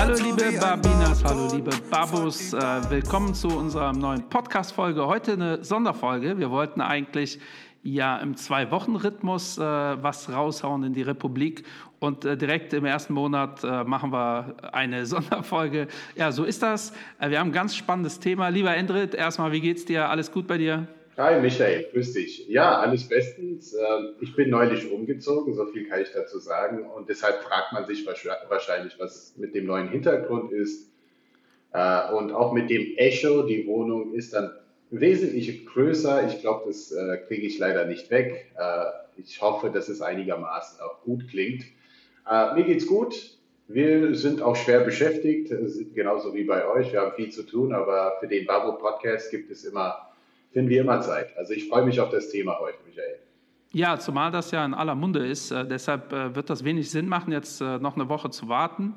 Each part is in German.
Hallo liebe Babinas, hallo liebe Babos, äh, willkommen zu unserer neuen Podcast-Folge. Heute eine Sonderfolge. Wir wollten eigentlich ja im Zwei-Wochen-Rhythmus äh, was raushauen in die Republik und äh, direkt im ersten Monat äh, machen wir eine Sonderfolge. Ja, so ist das. Äh, wir haben ein ganz spannendes Thema. Lieber Endrit, erstmal, wie geht's dir? Alles gut bei dir? Hi Michael, grüß dich. Ja, alles bestens. Ähm, ich bin neulich umgezogen, so viel kann ich dazu sagen. Und deshalb fragt man sich wahrscheinlich, was mit dem neuen Hintergrund ist. Äh, und auch mit dem Echo, die Wohnung ist dann wesentlich größer. Ich glaube, das äh, kriege ich leider nicht weg. Äh, ich hoffe, dass es einigermaßen auch gut klingt. Mir geht's gut. Wir sind auch schwer beschäftigt, genauso wie bei euch. Wir haben viel zu tun, aber für den Babo Podcast gibt es immer finden wir immer Zeit. Also ich freue mich auf das Thema heute, Michael. Ja, zumal das ja in aller Munde ist. Äh, deshalb äh, wird das wenig Sinn machen, jetzt äh, noch eine Woche zu warten,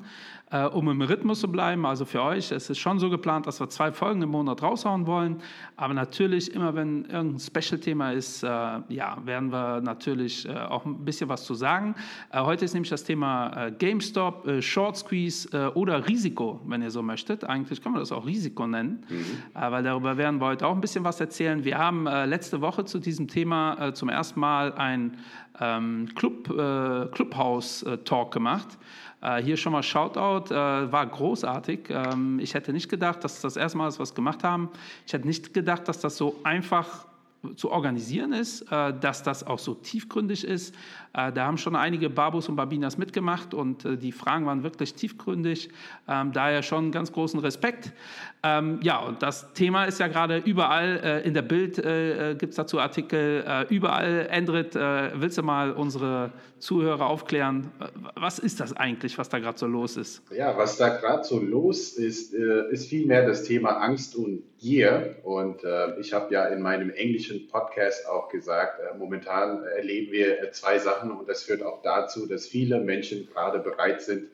äh, um im Rhythmus zu bleiben. Also für euch, es ist schon so geplant, dass wir zwei Folgen im Monat raushauen wollen. Aber natürlich, immer wenn irgendein Special-Thema ist, äh, ja, werden wir natürlich äh, auch ein bisschen was zu sagen. heute ist nämlich das Thema GameStop, Short Squeeze oder Risiko, wenn ihr so möchtet. Eigentlich kann man das auch Risiko nennen, mhm. weil darüber werden wir heute auch ein bisschen was erzählen. Wir haben letzte Woche zu diesem Thema zum ersten Mal ein ähm, Club, äh, Clubhouse-Talk gemacht. Äh, hier schon mal Shoutout, äh, war großartig. Ähm, ich hätte nicht gedacht, dass das erste Mal ist, was gemacht haben. Ich hätte nicht gedacht, dass das so einfach zu organisieren ist, äh, dass das auch so tiefgründig ist. Äh, da haben schon einige Babus und Babinas mitgemacht und äh, die Fragen waren wirklich tiefgründig. Ähm, daher schon ganz großen Respekt. Ähm, ja, und das Thema ist ja gerade überall. In der Bild gibt es dazu Artikel. Überall, Endrit, willst du mal unsere Zuhörer aufklären? Was ist das eigentlich, was da gerade so los ist? Ja, was da gerade so los ist, ist vielmehr das Thema Angst und Gier. Und ich habe ja in meinem englischen Podcast auch gesagt, momentan erleben wir zwei Sachen Sachen und das führt auch dazu, dass viele Menschen gerade bereit sind,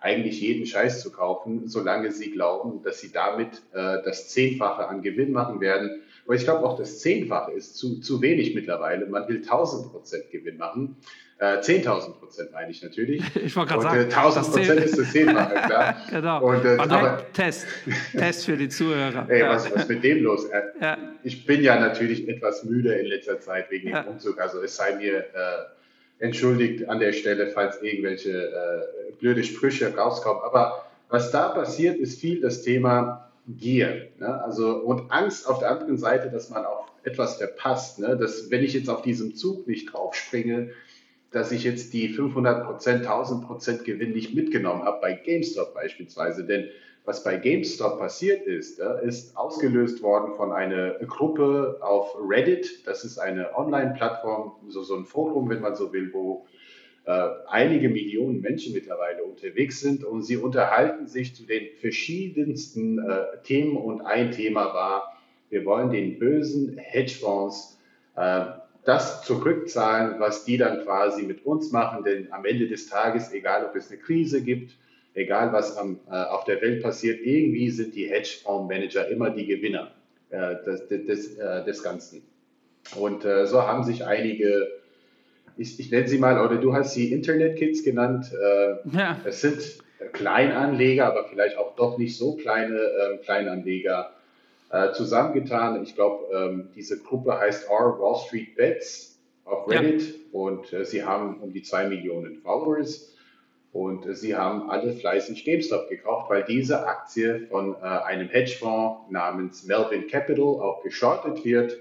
eigentlich jeden Scheiß zu kaufen, solange sie glauben, dass sie damit äh, das Zehnfache an Gewinn machen werden. Aber ich glaube auch, das Zehnfache ist zu, zu wenig mittlerweile. Man will 1000 Prozent Gewinn machen. Äh, 10.000 Prozent meine ich natürlich. Ich wollte gerade sagen, äh, 1000 Prozent ist das Zehnfache, klar. genau. Und, äh, aber, Test. Test für die Zuhörer. Ey, was, was mit dem los? Äh, ja. Ich bin ja natürlich etwas müde in letzter Zeit wegen dem Umzug. Also es sei mir äh, entschuldigt an der Stelle, falls irgendwelche äh, blöde Sprüche rauskommen. Aber was da passiert, ist viel das Thema Gier. Ne? Also, und Angst auf der anderen Seite, dass man auch etwas verpasst. Ne? Dass, wenn ich jetzt auf diesem Zug nicht draufspringe, dass ich jetzt die 500 Prozent, 1000 Prozent Gewinn nicht mitgenommen habe, bei GameStop beispielsweise. Denn was bei GameStop passiert ist, ist ausgelöst worden von einer Gruppe auf Reddit. Das ist eine Online-Plattform, so, ein Forum, wenn man so will, wo äh, einige Millionen Menschen mittlerweile unterwegs sind und sie unterhalten sich zu den verschiedensten äh, Themen und ein Thema war, wir wollen den bösen Hedgefonds äh, das zurückzahlen, was die dann quasi mit uns machen, denn am Ende des Tages, egal ob es eine Krise gibt, egal was am, äh, auf der Welt passiert, irgendwie sind die Hedgefondsmanager immer die Gewinner äh, des, des, äh, des Ganzen. Und äh, so haben sich einige, ich, ich nenne sie mal, oder du hast sie Internet-Kids genannt. Äh, ja. Es sind Kleinanleger, aber vielleicht auch doch nicht so kleine ähm, Kleinanleger äh, zusammengetan. Ich glaube, ähm, diese Gruppe heißt R Wall Street Bets auf Reddit ja. und sie haben um die zwei Millionen Followers. Und sie haben alle fleißig GameStop gekauft, weil diese Aktie von äh, einem Hedgefonds namens Melvin Capital auch geschortet wird.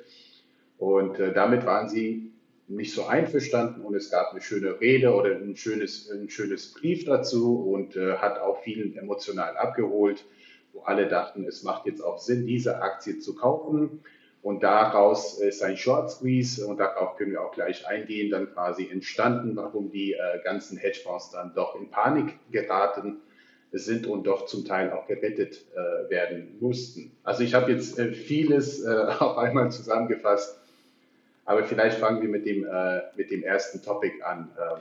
Und äh, damit waren sie nicht so einverstanden und es gab eine schöne Rede oder ein schönes, ein schönes Brief dazu und äh, hat auch vielen emotional abgeholt, wo alle dachten, es macht jetzt auch Sinn, diese Aktie zu kaufen. Und daraus ist ein Short Squeeze und darauf können wir auch gleich eingehen, dann quasi entstanden, warum die äh, ganzen Hedgefonds dann doch in Panik geraten sind und doch zum Teil auch gerettet äh, werden mussten. Also ich habe jetzt äh, vieles äh, auf einmal zusammengefasst, aber vielleicht fangen wir mit dem, äh, mit dem ersten Topic an. Ähm,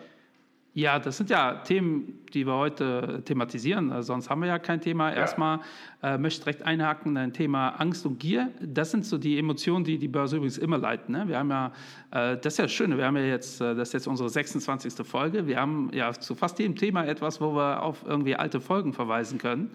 ja, das sind ja Themen, die wir heute thematisieren. Also sonst haben wir ja kein Thema. Ja. Erstmal äh, möchte ich direkt einhaken, ein Thema Angst und Gier. Das sind so die Emotionen, die die Börse übrigens immer leiten. Ne? Wir haben ja, äh, das ist ja das Schöne, wir haben ja jetzt, äh, das ist jetzt unsere 26. Folge. Wir haben ja zu fast jedem Thema etwas, wo wir auf irgendwie alte Folgen verweisen können.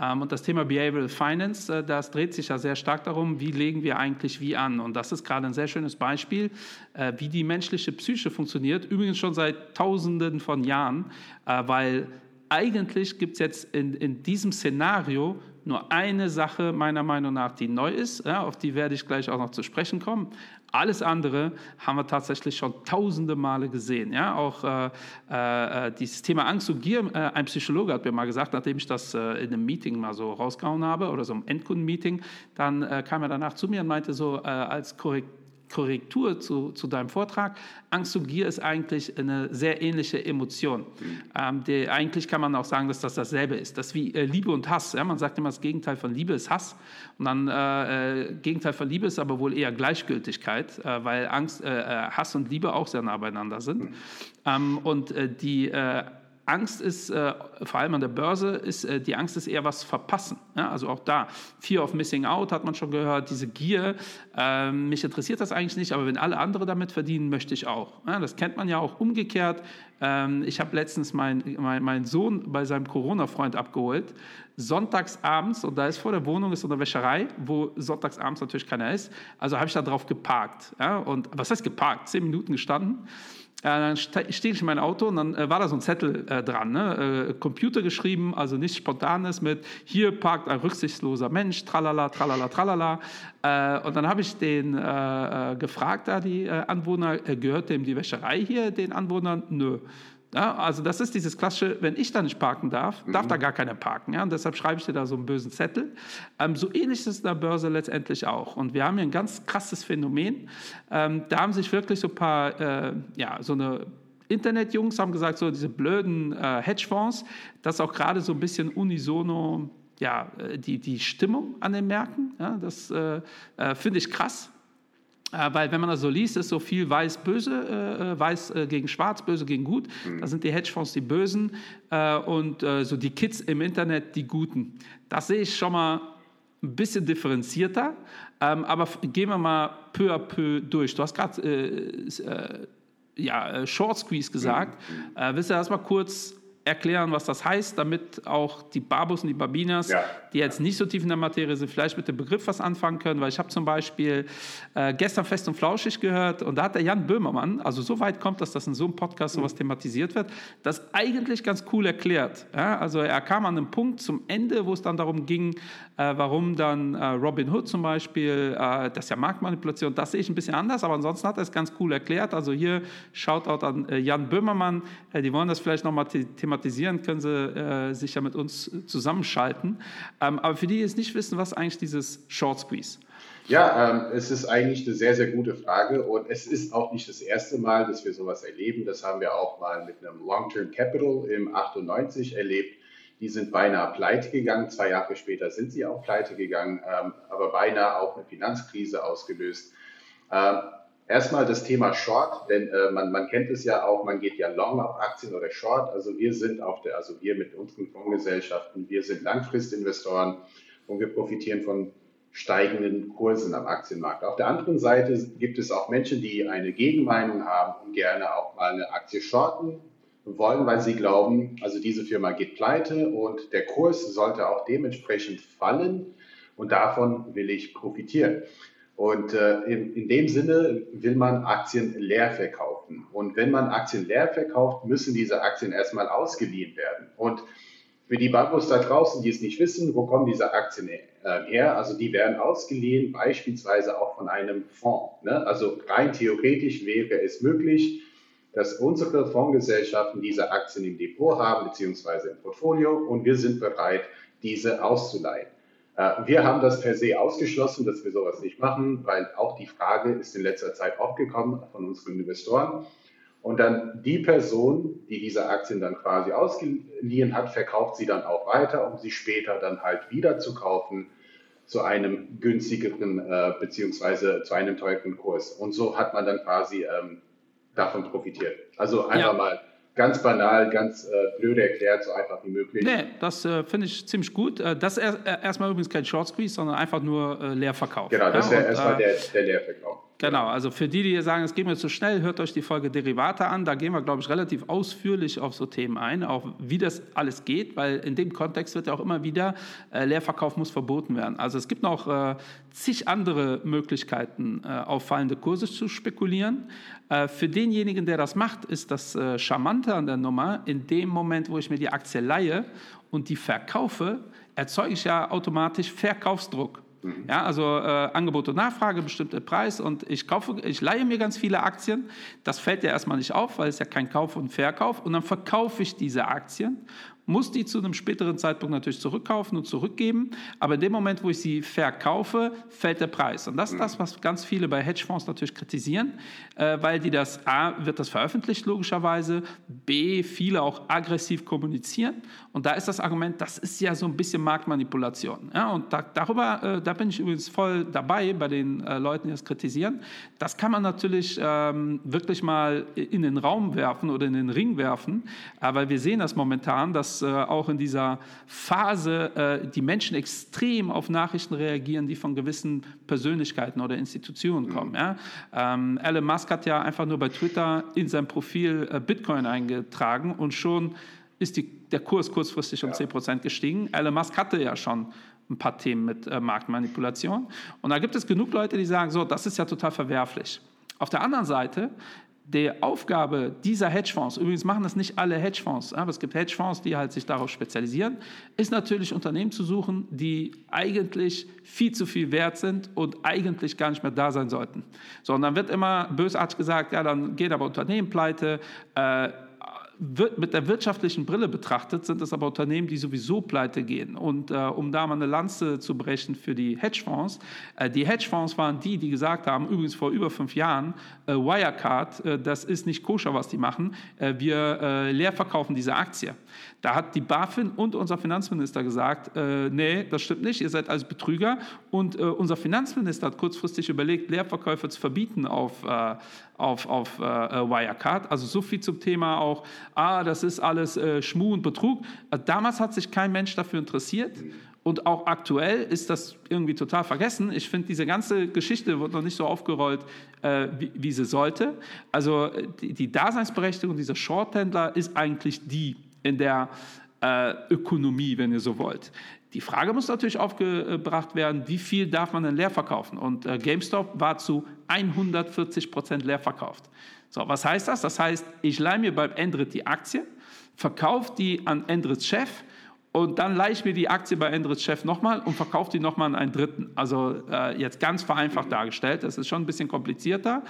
Ähm, und das Thema Behavioral Finance, äh, das dreht sich ja sehr stark darum, wie legen wir eigentlich wie an. Und das ist gerade ein sehr schönes Beispiel, äh, wie die menschliche Psyche funktioniert. Übrigens schon seit Tausenden von Jahren, äh, weil eigentlich gibt es jetzt in, in diesem Szenario nur eine Sache meiner Meinung nach, die neu ist, auf die werde ich gleich auch noch zu sprechen kommen. Alles andere haben wir tatsächlich schon tausende Male gesehen. Ja? Auch äh, äh, dieses Thema Angst und Gier, äh, ein Psychologe hat mir mal gesagt, nachdem ich das äh, in einem Meeting mal so rausgehauen habe oder so einem Endkundenmeeting, dann äh, kam er danach zu mir und meinte so äh, als Korrektur, Korrektur zu, zu deinem Vortrag. Angst und Gier ist eigentlich eine sehr ähnliche Emotion. Ähm, die, eigentlich kann man auch sagen, dass das dasselbe ist. Das ist wie äh, Liebe und Hass. Ja? Man sagt immer, das Gegenteil von Liebe ist Hass. Und dann äh, äh Gegenteil von Liebe ist aber wohl eher Gleichgültigkeit, äh, weil Angst, äh, äh, Hass und Liebe auch sehr nah beieinander sind. Mhm. Ähm, und die Angst ist, äh, vor allem an der Börse, ist, äh, die Angst ist eher was verpassen. Ja? Also auch da, Fear of Missing Out hat man schon gehört, diese Gier, äh, mich interessiert das eigentlich nicht, aber wenn alle anderen damit verdienen, möchte ich auch. Ja? Das kennt man ja auch umgekehrt. Ähm, ich habe letztens meinen mein, mein Sohn bei seinem Corona-Freund abgeholt, sonntags abends, und da ist vor der Wohnung ist so eine Wäscherei, wo sonntags abends natürlich keiner ist, also habe ich da drauf geparkt. Ja? Und was heißt geparkt? Zehn Minuten gestanden dann stehe ich in mein Auto und dann äh, war da so ein Zettel äh, dran, ne? äh, Computer geschrieben, also nichts Spontanes mit hier parkt ein rücksichtsloser Mensch, tralala, tralala, tralala. Und dann habe ich den gefragt, da die Anwohner, gehört dem die Wäscherei hier, den Anwohnern? Nö. Ja, also das ist dieses klassische, wenn ich da nicht parken darf, darf mhm. da gar keiner parken. Ja? Und deshalb schreibe ich dir da so einen bösen Zettel. Ähm, so ähnlich ist es in der Börse letztendlich auch. Und wir haben hier ein ganz krasses Phänomen. Ähm, da haben sich wirklich so ein paar, äh, ja, so eine Internetjungs haben gesagt, so diese blöden äh, Hedgefonds, das ist auch gerade so ein bisschen unisono ja, äh, die, die Stimmung an den Märkten. Ja, das äh, äh, finde ich krass. Äh, weil wenn man das so liest, ist so viel weiß-böse, äh, äh, weiß gegen schwarz, böse gegen gut. Mhm. Da sind die Hedgefonds die Bösen und so die Kids im Internet die Guten. Das sehe ich schon mal ein bisschen differenzierter, ähm, aber gehen wir mal peu à peu durch. Du hast gerade äh, ja, Short Squeeze gesagt. Mhm. Äh, willst du das mal kurz erklären, was das heißt, damit auch die Babus und die Babinas, ja. die jetzt nicht so tief in der Materie sind, vielleicht mit dem Begriff was anfangen können, weil ich habe zum Beispiel äh, gestern Fest und Flauschig gehört und da hat der Jan Böhmermann, also so weit kommt das, dass in so einem Podcast sowas thematisiert wird, das eigentlich ganz cool erklärt. Ja? Also er kam an einem Punkt zum Ende, wo es dann darum ging, äh, warum dann äh, Robin Hood zum Beispiel, äh, das ist ja Marktmanipulation, das sehe ich ein bisschen anders, aber ansonsten hat er es ganz cool erklärt. Also hier Shoutout an äh, Jan Böhmermann, äh, die wollen das vielleicht nochmal thematisieren thematisieren, können Sie äh, sich ja mit uns zusammenschalten. Ähm, aber für die, die jetzt nicht wissen, was eigentlich dieses Short Squeeze? Ja, ähm, es ist eigentlich eine sehr, sehr gute Frage und es ist auch nicht das erste Mal, dass wir sowas erleben. Das haben wir auch mal mit einem Long-Term Capital im 98 erlebt. Die sind beinahe pleite gegangen. Zwei Jahre später sind sie auch pleite gegangen, ähm, aber beinahe auch eine Finanzkrise ausgelöst. Ähm, Erstmal das Thema Short, denn äh, man, man kennt es ja auch, man geht ja long auf Aktien oder Short. Also wir sind auf der, also wir mit unseren Fondsgesellschaften, wir sind Langfristinvestoren und wir profitieren von steigenden Kursen am Aktienmarkt. Auf der anderen Seite gibt es auch Menschen, die eine Gegenmeinung haben und gerne auch mal eine Aktie shorten wollen, weil sie glauben, also diese Firma geht pleite und der Kurs sollte auch dementsprechend fallen und davon will ich profitieren. Und äh, in, in dem Sinne will man Aktien leer verkaufen. Und wenn man Aktien leer verkauft, müssen diese Aktien erstmal ausgeliehen werden. Und für die Bankos da draußen, die es nicht wissen, wo kommen diese Aktien äh, her? Also die werden ausgeliehen, beispielsweise auch von einem Fonds. Ne? Also rein theoretisch wäre es möglich, dass unsere Fondsgesellschaften diese Aktien im Depot haben, beziehungsweise im Portfolio, und wir sind bereit, diese auszuleihen. Äh, wir haben das per se ausgeschlossen, dass wir sowas nicht machen, weil auch die Frage ist in letzter Zeit aufgekommen von unseren Investoren. Und dann die Person, die diese Aktien dann quasi ausgeliehen hat, verkauft sie dann auch weiter, um sie später dann halt wieder zu kaufen zu einem günstigeren äh, beziehungsweise zu einem teuren Kurs. Und so hat man dann quasi ähm, davon profitiert. Also einfach ja. mal ganz banal, ganz äh, blöd erklärt, so einfach wie möglich. Nee, das äh, finde ich ziemlich gut. Äh, das ist er, äh, erstmal übrigens kein Short Squeeze, sondern einfach nur äh, Leerverkauf. Genau, das wäre erstmal äh, der, der Leerverkauf. Genau, also für die, die sagen, es geht mir zu schnell, hört euch die Folge Derivate an. Da gehen wir, glaube ich, relativ ausführlich auf so Themen ein, auch wie das alles geht, weil in dem Kontext wird ja auch immer wieder, äh, Leerverkauf muss verboten werden. Also es gibt noch äh, zig andere Möglichkeiten, äh, auf Kurse zu spekulieren. Äh, für denjenigen, der das macht, ist das äh, Charmante an der Nummer, in dem Moment, wo ich mir die Aktie leihe und die verkaufe, erzeuge ich ja automatisch Verkaufsdruck. Mhm. Ja, also äh, Angebot und Nachfrage, bestimmter Preis und ich kaufe, ich leihe mir ganz viele Aktien. Das fällt ja erstmal nicht auf, weil es ja kein Kauf und Verkauf und dann verkaufe ich diese Aktien muss die zu einem späteren Zeitpunkt natürlich zurückkaufen und zurückgeben. Aber in dem Moment, wo ich sie verkaufe, fällt der Preis. Und das ist das, was ganz viele bei Hedgefonds natürlich kritisieren, äh, weil die das, A, wird das veröffentlicht logischerweise, B, viele auch aggressiv kommunizieren. Und da ist das Argument, das ist ja so ein bisschen Marktmanipulation. Ja, und da, darüber, äh, da bin ich übrigens voll dabei bei den äh, Leuten, die das kritisieren. Das kann man natürlich ähm, wirklich mal in den Raum werfen oder in den Ring werfen, weil wir sehen das momentan, dass äh, auch in dieser Phase äh, die Menschen extrem auf Nachrichten reagieren, die von gewissen Persönlichkeiten oder Institutionen kommen. Mhm. Ja? Ähm, Elon Musk hat ja einfach nur bei Twitter in sein Profil äh, Bitcoin eingetragen und schon ist die, der Kurs kurzfristig um ja. 10% gestiegen. Elon Musk hatte ja schon ein paar Themen mit äh, Marktmanipulation. Und da gibt es genug Leute, die sagen, so, das ist ja total verwerflich. Auf der anderen Seite die Aufgabe dieser Hedgefonds, übrigens machen das nicht alle Hedgefonds, aber es gibt Hedgefonds, die halt sich darauf spezialisieren, ist natürlich Unternehmen zu suchen, die eigentlich viel zu viel wert sind und eigentlich gar nicht mehr da sein sollten. So, und dann wird immer bösartig gesagt, ja, dann geht aber Unternehmen pleite, äh, mit der wirtschaftlichen Brille betrachtet, sind es aber Unternehmen, die sowieso pleite gehen. Und äh, um da mal eine Lanze zu brechen für die Hedgefonds, äh, die Hedgefonds waren die, die gesagt haben, übrigens vor über fünf Jahren, äh, Wirecard, äh, das ist nicht koscher, was die machen, äh, wir äh, leer verkaufen diese Aktie. Da hat die BaFin und unser Finanzminister gesagt, nee, das stimmt nicht, ihr seid alles Betrüger. Und unser Finanzminister hat kurzfristig überlegt, Leerverkäufe zu verbieten auf, auf, auf Wirecard. Also so viel zum Thema auch, ah, das ist alles äh, Schmuh und Betrug. Äh, damals hat sich kein Mensch dafür interessiert. Und auch aktuell ist das irgendwie total vergessen. Ich finde, diese ganze Geschichte wird noch nicht so aufgerollt, äh, wie, wie, sie sollte. Also äh, die, die Daseinsberechtigung dieser Shorthändler ist eigentlich die in der äh, Ökonomie, wenn ihr so wollt. Die Frage muss natürlich aufgebracht werden, wie viel darf man denn leer verkaufen? Und äh, GameStop war zu 140 Prozent leer verkauft. So, was heißt das? Das heißt, ich leihe mir beim Endrit die Aktie, verkaufe die an Endrits Chef und dann leihe ich mir die Aktie bei Endrits Chef nochmal und verkaufe die nochmal an einen Dritten. Also äh, jetzt ganz vereinfacht dargestellt, das ist schon ein bisschen komplizierter.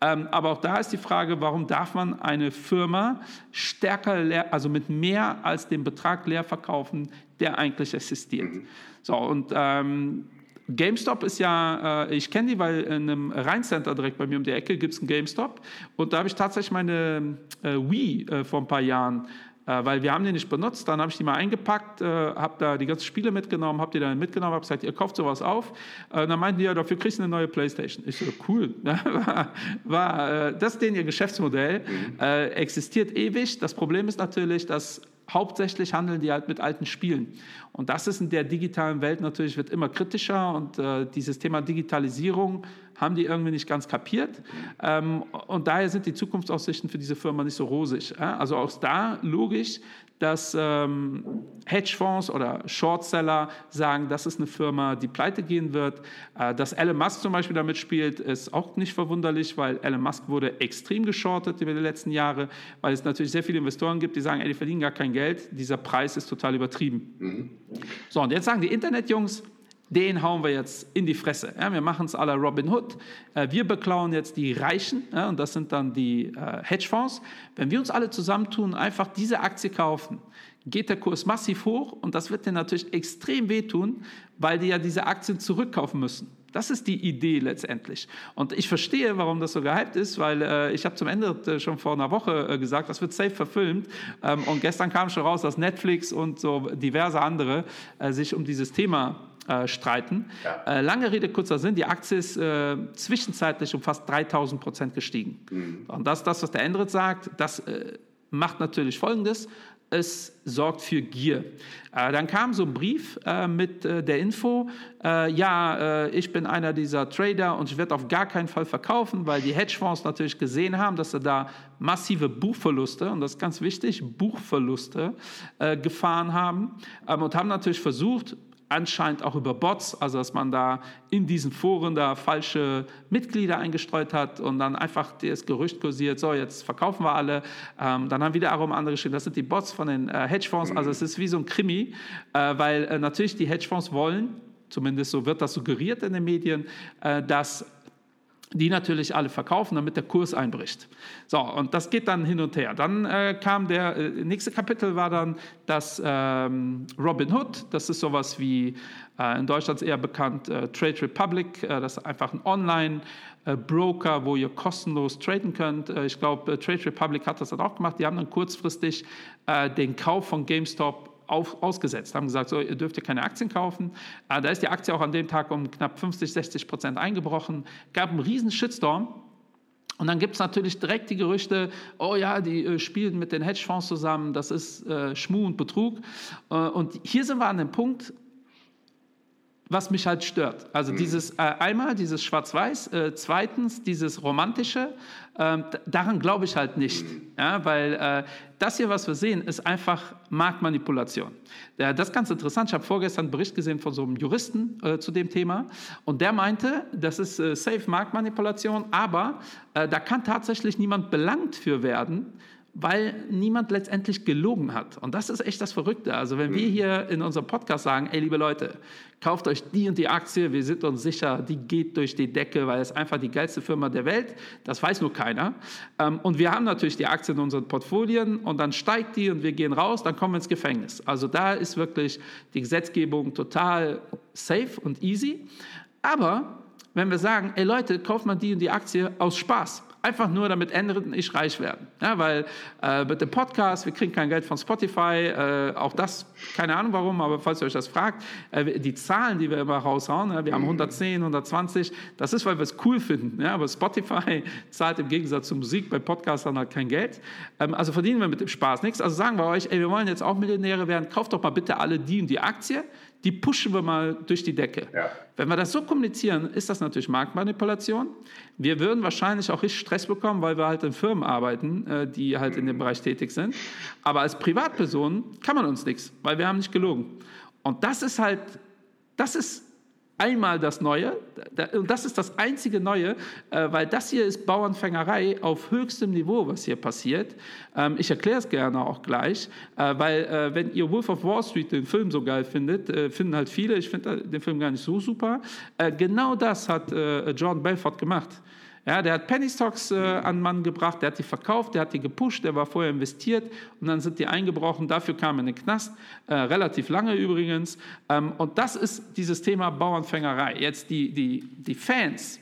Ähm, aber auch da ist die Frage, warum darf man eine Firma stärker, leer, also mit mehr als dem Betrag leer verkaufen, der eigentlich existiert. Mhm. So, und ähm, GameStop ist ja, äh, ich kenne die, weil in einem Rheincenter direkt bei mir um die Ecke gibt es einen GameStop. Und da habe ich tatsächlich meine äh, Wii äh, vor ein paar Jahren äh, weil wir haben die nicht benutzt. Dann habe ich die mal eingepackt, äh, habe da die ganzen Spiele mitgenommen, habe die dann mitgenommen, habe gesagt, ihr kauft sowas auf. Äh, dann meinten die, ja, dafür kriegst du eine neue Playstation. Ich so, cool. war, war, das ist denen ihr Geschäftsmodell. Mhm. existiert ewig. Das Problem ist natürlich, dass hauptsächlich handeln die halt mit alten Spielen. Und das ist in der digitalen Welt natürlich, wird immer kritischer und äh, dieses Thema Digitalisierung haben die irgendwie nicht ganz kapiert. Ähm, und daher sind die Zukunftsaussichten für diese Firma nicht so rosig. Äh? Also auch da logisch, dass ähm, Hedgefonds oder Shortseller sagen, das ist eine Firma, die pleite gehen wird. Äh, dass Elon Musk zum Beispiel damit spielt, ist auch nicht verwunderlich, weil Elon Musk wurde extrem geschortet über die letzten Jahre, weil es natürlich sehr viele Investoren gibt, die sagen, ey, die verdienen gar kein Geld, dieser Preis ist total übertrieben. Mhm. So, und jetzt sagen die Internetjungs, den hauen wir jetzt in die Fresse. Ja, wir machen es la Robin Hood. Äh, wir beklauen jetzt die Reichen, ja, und das sind dann die äh, Hedgefonds. Wenn wir uns alle zusammentun, einfach diese Aktie kaufen, geht der Kurs massiv hoch und das wird denen natürlich extrem wehtun, weil die ja diese Aktien zurückkaufen müssen. Das ist die Idee letztendlich. Und ich verstehe, warum das so gehypt ist, weil äh, ich habe zum Ende äh, schon vor einer Woche äh, gesagt, das wird safe verfilmt. Ähm, und gestern kam schon raus, dass Netflix und so diverse andere äh, sich um dieses Thema äh, streiten. Ja. Äh, lange Rede, kurzer Sinn, die Aktie ist zwischenzeitlich um fast 3000 Prozent gestiegen. Mhm. Und das, das, was der Endrit sagt, das macht natürlich Folgendes. Es sorgt für Gier. Äh, dann kam so ein Brief äh, mit der Info, ja, ich bin einer dieser Trader und ich werde auf gar keinen Fall verkaufen, weil die Hedgefonds natürlich gesehen haben, dass sie da massive Buchverluste, und das ist ganz wichtig, Buchverluste gefahren haben ähm, und haben natürlich versucht, anscheinend auch über Bots, also dass man da in diesen Foren da falsche Mitglieder eingestreut hat und dann einfach das Gerücht kursiert, so jetzt verkaufen wir alle. Ähm, dann haben wiederum andere geschrieben, das sind die Bots von den äh, Hedgefonds, also es ist wie so ein Krimi, äh, weil äh, natürlich die Hedgefonds wollen, zumindest so wird das suggeriert in den Medien, äh, dass die natürlich alle verkaufen, damit der Kurs einbricht. So, und das geht dann hin und her. Dann äh, kam der äh, nächste Kapitel war dann das ähm, Robin Hood. Das ist sowas wie äh, in Deutschland eher bekannt äh, Trade Republic. Äh, das ist einfach ein Online- Broker, wo ihr kostenlos traden könnt. Äh, ich glaube, Trade Republic hat das dann auch gemacht. Die haben dann kurzfristig den Kauf von GameStop auf, ausgesetzt, haben gesagt, so, ihr dürft keine Aktien kaufen. Äh, da ist die Aktie auch an dem Tag um knapp 50, 60 Prozent eingebrochen. Gab einen riesen Shitstorm. Und dann gibt es natürlich direkt die Gerüchte, oh ja, die äh, spielen mit den Hedgefonds zusammen, das ist äh, Schmuh und Betrug. Äh, und hier sind wir an dem Punkt, was mich halt stört. Also mhm. dieses äh, einmal dieses Schwarz-Weiß, äh, zweitens dieses Romantische, äh, daran glaube ich halt nicht. Mhm. Ja, weil äh, das hier, was wir sehen, ist einfach Marktmanipulation. Ja, das ist ganz interessant. Ich habe vorgestern einen Bericht gesehen von so einem Juristen äh, zu dem Thema und der meinte, das ist äh, safe Marktmanipulation, aber da kann tatsächlich niemand belangt für werden, weil niemand letztendlich gelogen hat. Und das ist echt das Verrückte. Also wenn wir mhm. hier in unserem Podcast sagen, ey liebe Leute, kauft euch die und die Aktie, wir sind uns sicher, die geht durch die Decke, weil es einfach die geilste Firma der Welt, das weiß nur keiner. Ähm, und wir haben natürlich die Aktien in unseren Portfolien und dann steigt die und wir gehen raus, dann kommen wir ins Gefängnis. Also da ist wirklich die Gesetzgebung total safe und easy. Aber wenn wir sagen, ey Leute, kauft man die und die Aktie aus Spaß, Einfach nur, damit Endrit und ich reich werden. Ja, weil äh, mit dem Podcast, wir kriegen kein Geld von Spotify, äh, auch das, keine Ahnung warum, aber falls ihr euch das fragt, äh, die Zahlen, die wir immer raushauen, ja, wir haben 110, 120, das ist, weil wir es cool finden. Ja, aber Spotify zahlt im Gegensatz zur Musik bei Podcastern halt kein Geld. Ähm, also verdienen wir mit dem Spaß nichts. Also sagen wir euch, ey, wir wollen jetzt auch Millionäre werden, kauft doch mal bitte alle die und die Aktie die pushen wir mal durch die Decke. Ja. Wenn wir das so kommunizieren, ist das natürlich Marktmanipulation. Wir würden wahrscheinlich auch richtig Stress bekommen, weil wir halt in Firmen arbeiten, äh, die halt in dem Bereich tätig sind. Aber als Privatperson kann man uns nichts, weil wir haben nicht gelogen. Und das ist halt, das ist einmal das Neue, und das ist das einzige Neue, äh, weil das hier ist Bauernfängerei auf höchstem Niveau, was hier passiert. Ähm, ich erkläre es gerne auch gleich, äh, weil äh, wenn ihr Wolf of Wall Street den Film so geil findet, finden halt viele, ich finde den Film gar nicht so super, genau das hat John Belfort gemacht. Ja, der hat Penny Stocks äh, an Mann gebracht, der hat die verkauft, der hat die gepusht, der war vorher investiert und dann sind die eingebrochen. Dafür kam er in den Knast, äh, relativ lange übrigens. Ähm, und das ist dieses Thema Bauernfängerei. Jetzt die, die, die Fans,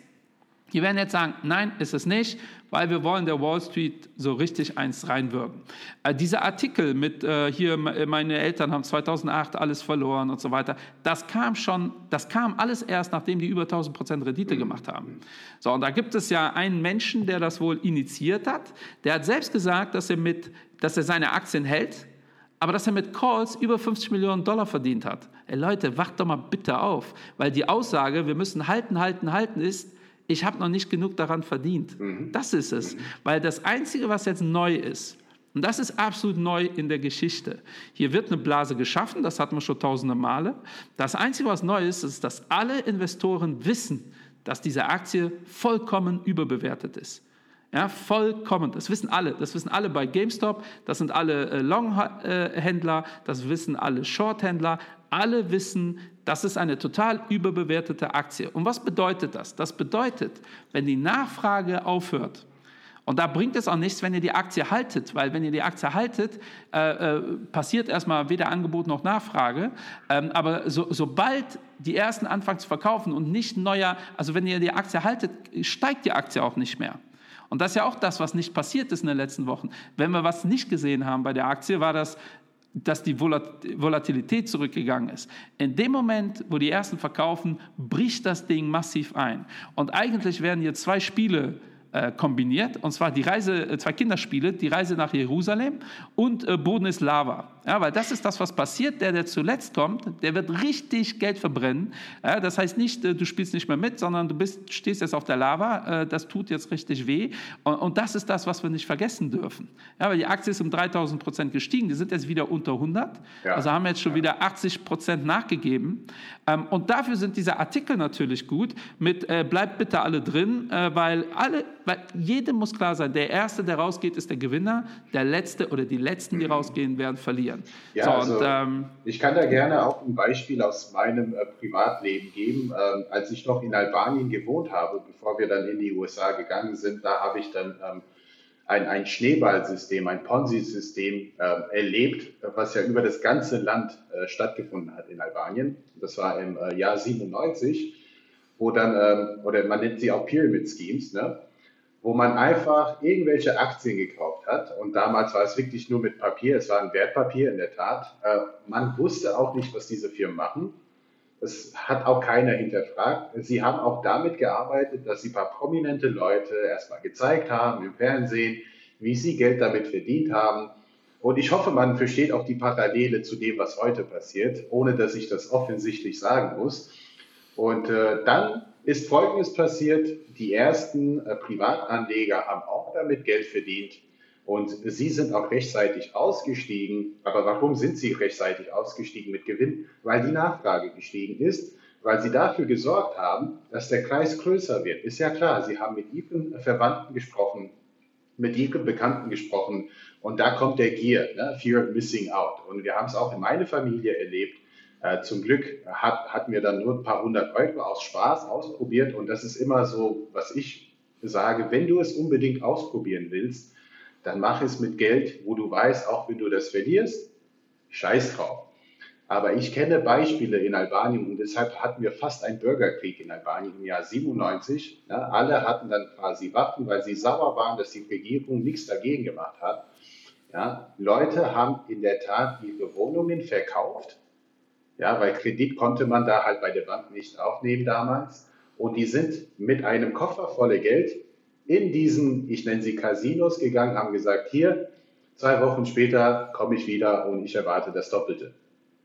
die werden jetzt sagen, nein, ist es nicht, weil wir wollen der Wall Street so richtig eins reinwirken. Äh, dieser Artikel mit äh, hier, meine Eltern haben 2008 alles verloren und so weiter, das kam schon, das kam alles erst, nachdem die über 1000 Prozent Rendite gemacht haben. So, und da gibt es ja einen Menschen, der das wohl initiiert hat, der hat selbst gesagt, dass er mit, dass er seine Aktien hält, aber dass er mit Calls über 50 Millionen Dollar verdient hat. Ey Leute, wacht doch mal bitte auf, weil die Aussage, wir müssen halten, halten, halten ist, ich habe noch nicht genug daran verdient. Mhm. Das ist es. Mhm. Weil das Einzige, was jetzt neu ist, und das ist absolut neu in der Geschichte. Hier wird eine Blase geschaffen, das hatten wir schon tausende Male. Das Einzige, was neu ist, ist, dass alle Investoren wissen, dass diese Aktie vollkommen überbewertet ist. Ja, vollkommen. Das wissen alle. Das wissen alle bei GameStop. Das sind alle äh, Longhändler. Das wissen alle Shorthändler. Alle wissen, das ist eine total überbewertete Aktie. Und was bedeutet das? Das bedeutet, wenn die Nachfrage aufhört Und da bringt es auch nichts, wenn ihr die Aktie haltet, weil wenn ihr die Aktie haltet, äh, äh, passiert erstmal weder Angebot noch Nachfrage. Ähm, aber so, sobald die ersten anfangen zu verkaufen und nicht neuer, also wenn ihr die Aktie haltet, steigt die Aktie auch nicht mehr. Und das ist ja auch das, was nicht passiert ist in den letzten Wochen. Wenn wir was nicht gesehen haben bei der Aktie, war das, dass die Volatilität zurückgegangen ist. In dem Moment, wo die ersten verkaufen, bricht das Ding massiv ein. Und eigentlich werden hier zwei Spiele äh, kombiniert, und zwar die Reise, äh, zwei Kinderspiele, die Reise nach Jerusalem und äh, Boden ist Lava. Ja, weil das ist das, was passiert. Der, der zuletzt kommt, der wird richtig Geld verbrennen. Ja, das heißt nicht, du spielst nicht mehr mit, sondern du bist, stehst jetzt auf der Lava. Das tut jetzt richtig weh. Und, und das ist das, was wir nicht vergessen dürfen. Ja, weil die Aktie ist um 3000 Prozent gestiegen. Die sind jetzt wieder unter 100. Ja. Also haben jetzt schon wieder 80 Prozent nachgegeben. Ähm, und dafür sind diese Artikel natürlich gut mit äh, bleibt bitte alle drin, äh, weil alle, weil jedem muss klar sein, der Erste, der rausgeht, ist der Gewinner. Der Letzte oder die Letzten, die rausgehen, werden verlieren. Ja, so, also, und, ähm, ich kann da gerne auch ein Beispiel aus meinem äh, Privatleben geben. Ähm, als ich noch in Albanien gewohnt habe, bevor wir dann in die USA gegangen sind, da habe ich dann ähm, ein, ein Schneeballsystem, ein Ponzi-System äh, erlebt, was ja über das ganze Land äh, stattgefunden hat in Albanien. Das war im äh, Jahr 97, wo dann, ähm, oder man nennt sie auch Pyramid Schemes, ne? Wo man einfach irgendwelche Aktien gekauft hat. Und damals war es wirklich nur mit Papier, es war ein Wertpapier in der Tat. Äh, man wusste auch nicht, was diese Firmen machen. Das hat auch keiner hinterfragt. Sie haben auch damit gearbeitet, dass sie ein paar prominente Leute erstmal gezeigt haben im Fernsehen, wie sie Geld damit verdient haben. Und ich hoffe, man versteht auch die Parallele zu dem, was heute passiert, ohne dass ich das offensichtlich sagen muss. Und äh, dann ist Folgendes passiert. Die ersten äh, Privatanleger haben auch damit Geld verdient. Und sie sind auch rechtzeitig ausgestiegen. Aber warum sind sie rechtzeitig ausgestiegen mit Gewinn? Weil die Nachfrage gestiegen ist, weil sie dafür gesorgt haben, dass der Kreis größer wird. Ist ja klar, sie haben mit ihren Verwandten gesprochen, mit ihren Bekannten gesprochen und da kommt der Gier, ne? Fear of Missing Out. Und wir haben es auch in meiner Familie erlebt. Äh, zum Glück hat, hatten wir dann nur ein paar hundert Euro aus Spaß ausprobiert und das ist immer so, was ich sage, wenn du es unbedingt ausprobieren willst, dann mach es mit Geld, wo du weißt, auch wenn du das verlierst, scheiß drauf. Aber ich kenne Beispiele in Albanien und deshalb hatten wir fast einen Bürgerkrieg in Albanien im Jahr 97. Ja, alle hatten dann quasi Waffen, weil sie sauer waren, dass die Regierung nichts dagegen gemacht hat. Ja, Leute haben in der Tat ihre Wohnungen verkauft, ja, weil Kredit konnte man da halt bei der Bank nicht aufnehmen damals. Und die sind mit einem Koffer voller Geld in diesen, ich nenne sie Casinos gegangen, haben gesagt, hier, zwei Wochen später komme ich wieder und ich erwarte das Doppelte.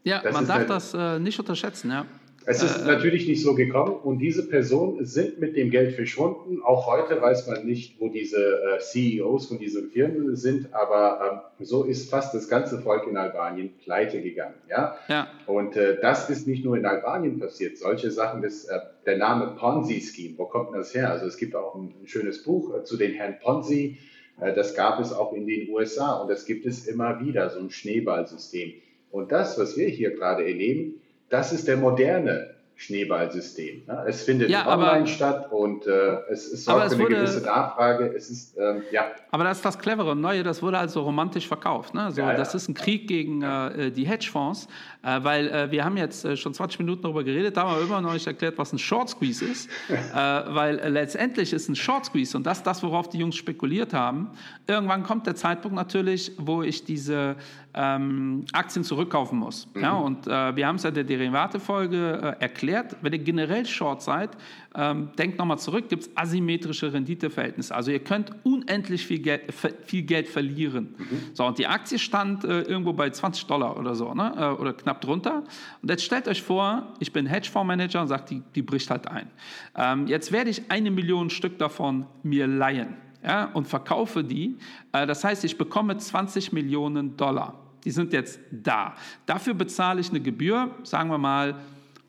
Ja, das man darf eine, das äh, nicht unterschätzen, ja. Es ist äh, natürlich nicht so gekommen und diese Personen sind mit dem Geld verschwunden. Auch heute weiß man nicht, wo diese äh, CEOs von diesen Firmen sind, aber ähm, so ist fast das ganze Volk in Albanien pleite gegangen. Ja? ja. Und äh, das ist nicht nur in Albanien passiert. Solche Sachen, das, äh, der Name Ponzi-Scheme, wo kommt das her? Also es gibt auch ein, ein schönes Buch äh, zu den Herrn Ponzi. Äh, das gab es auch in den USA und das gibt es immer wieder, so ein Schneeballsystem. Und das, was wir hier gerade erleben, das ist der moderne Schneeballsystem. Ne? Es findet ja, online aber, statt und äh, es, es sorgt für eine wurde, gewisse Nachfrage. Es ist, ähm, ja. Aber das ist das Clevere und Neue, das wurde also romantisch verkauft. Ne? So, ja, das ist ein Krieg gegen äh, die Hedgefonds, äh, weil äh, wir haben jetzt äh, schon 20 Minuten darüber geredet, da haben wir immer noch nicht erklärt, was ein Short Squeeze ist, äh, weil letztendlich ist ein Short Squeeze und das ist das, worauf die Jungs spekuliert haben. Irgendwann kommt der Zeitpunkt natürlich, wo ich diese ähm, Aktien zurückkaufen muss. Mhm. Ja, und äh, wir haben es ja der Derivate-Folge äh, erklärt. Wenn ihr generell Short seid, ähm, denkt nochmal zurück, gibt es asymmetrische Renditeverhältnisse. Also ihr könnt unendlich viel Geld, viel Geld verlieren. Mhm. So, und die Aktie stand äh, irgendwo bei 20 Dollar oder so, ne? Äh, oder knapp drunter. Und jetzt stellt euch vor, ich bin Hedgefondsmanager und sagt, die, die bricht halt ein. Ähm, jetzt werde ich eine Million Stück davon mir leihen. Ja, und verkaufe die. Äh, das heißt, ich bekomme 20 Millionen Dollar die sind jetzt da. Dafür bezahle ich eine Gebühr, sagen wir mal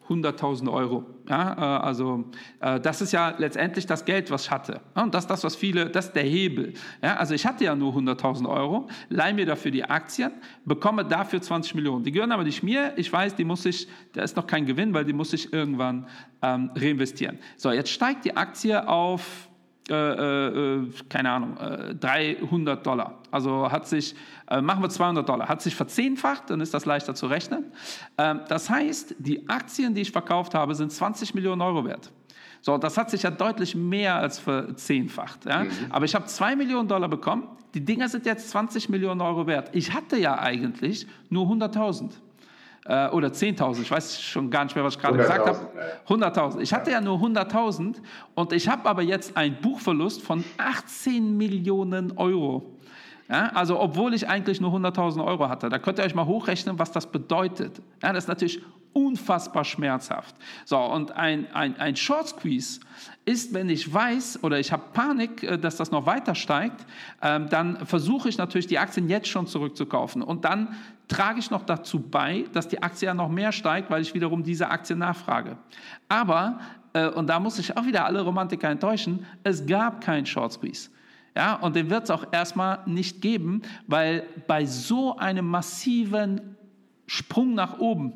100.000 Euro. Ja, äh, also äh, das ist ja letztendlich das Geld, was ich hatte. Und das ist das, was viele, das ist der Hebel. Ja, also ich hatte ja nur 100.000 Euro, leihe mir dafür die Aktien, bekomme dafür 20 Millionen. Die gehören aber nicht mir. Ich weiß, die muss ich, da ist noch kein Gewinn, weil die muss ich irgendwann ähm, reinvestieren. So, jetzt steigt die Aktie auf äh, äh, keine Ahnung, äh, 300 Dollar. Also hat sich, äh, machen wir 200 Dollar, hat sich verzehnfacht, dann ist das leichter zu rechnen. Ähm, das heißt, die Aktien, die ich verkauft habe, sind 20 Millionen Euro wert. So, das hat sich ja deutlich mehr als verzehnfacht. Ja? Mhm. Aber ich habe 2 Millionen Dollar bekommen. Die Dinger sind jetzt 20 Millionen Euro wert. Ich hatte ja eigentlich nur 100.000 äh, oder 10.000, ich weiß schon gar nicht mehr, was ich gerade gesagt habe. 100.000. Ich hatte ja nur 100.000 und ich habe aber jetzt einen Buchverlust von 18 Millionen Euro. Ja, also obwohl ich eigentlich nur 100.000 Euro hatte, da könnt ihr euch mal hochrechnen, was das bedeutet. Ja, das ist natürlich unfassbar schmerzhaft. So, und ein, ein, ein Short Squeeze ist, wenn ich weiß oder ich habe Panik, äh, dass das noch weiter steigt, ähm, dann versuche ich natürlich die Aktien jetzt schon zurückzukaufen. Und dann trage ich noch dazu bei, dass die Aktie ja noch mehr steigt, weil ich wiederum diese Aktie nachfrage. Aber, äh, und da muss ich auch wieder alle Romantiker enttäuschen, es gab keinen Short Squeeze. Ja, und den wird es auch erstmal nicht geben, weil bei so einem massiven Sprung nach oben.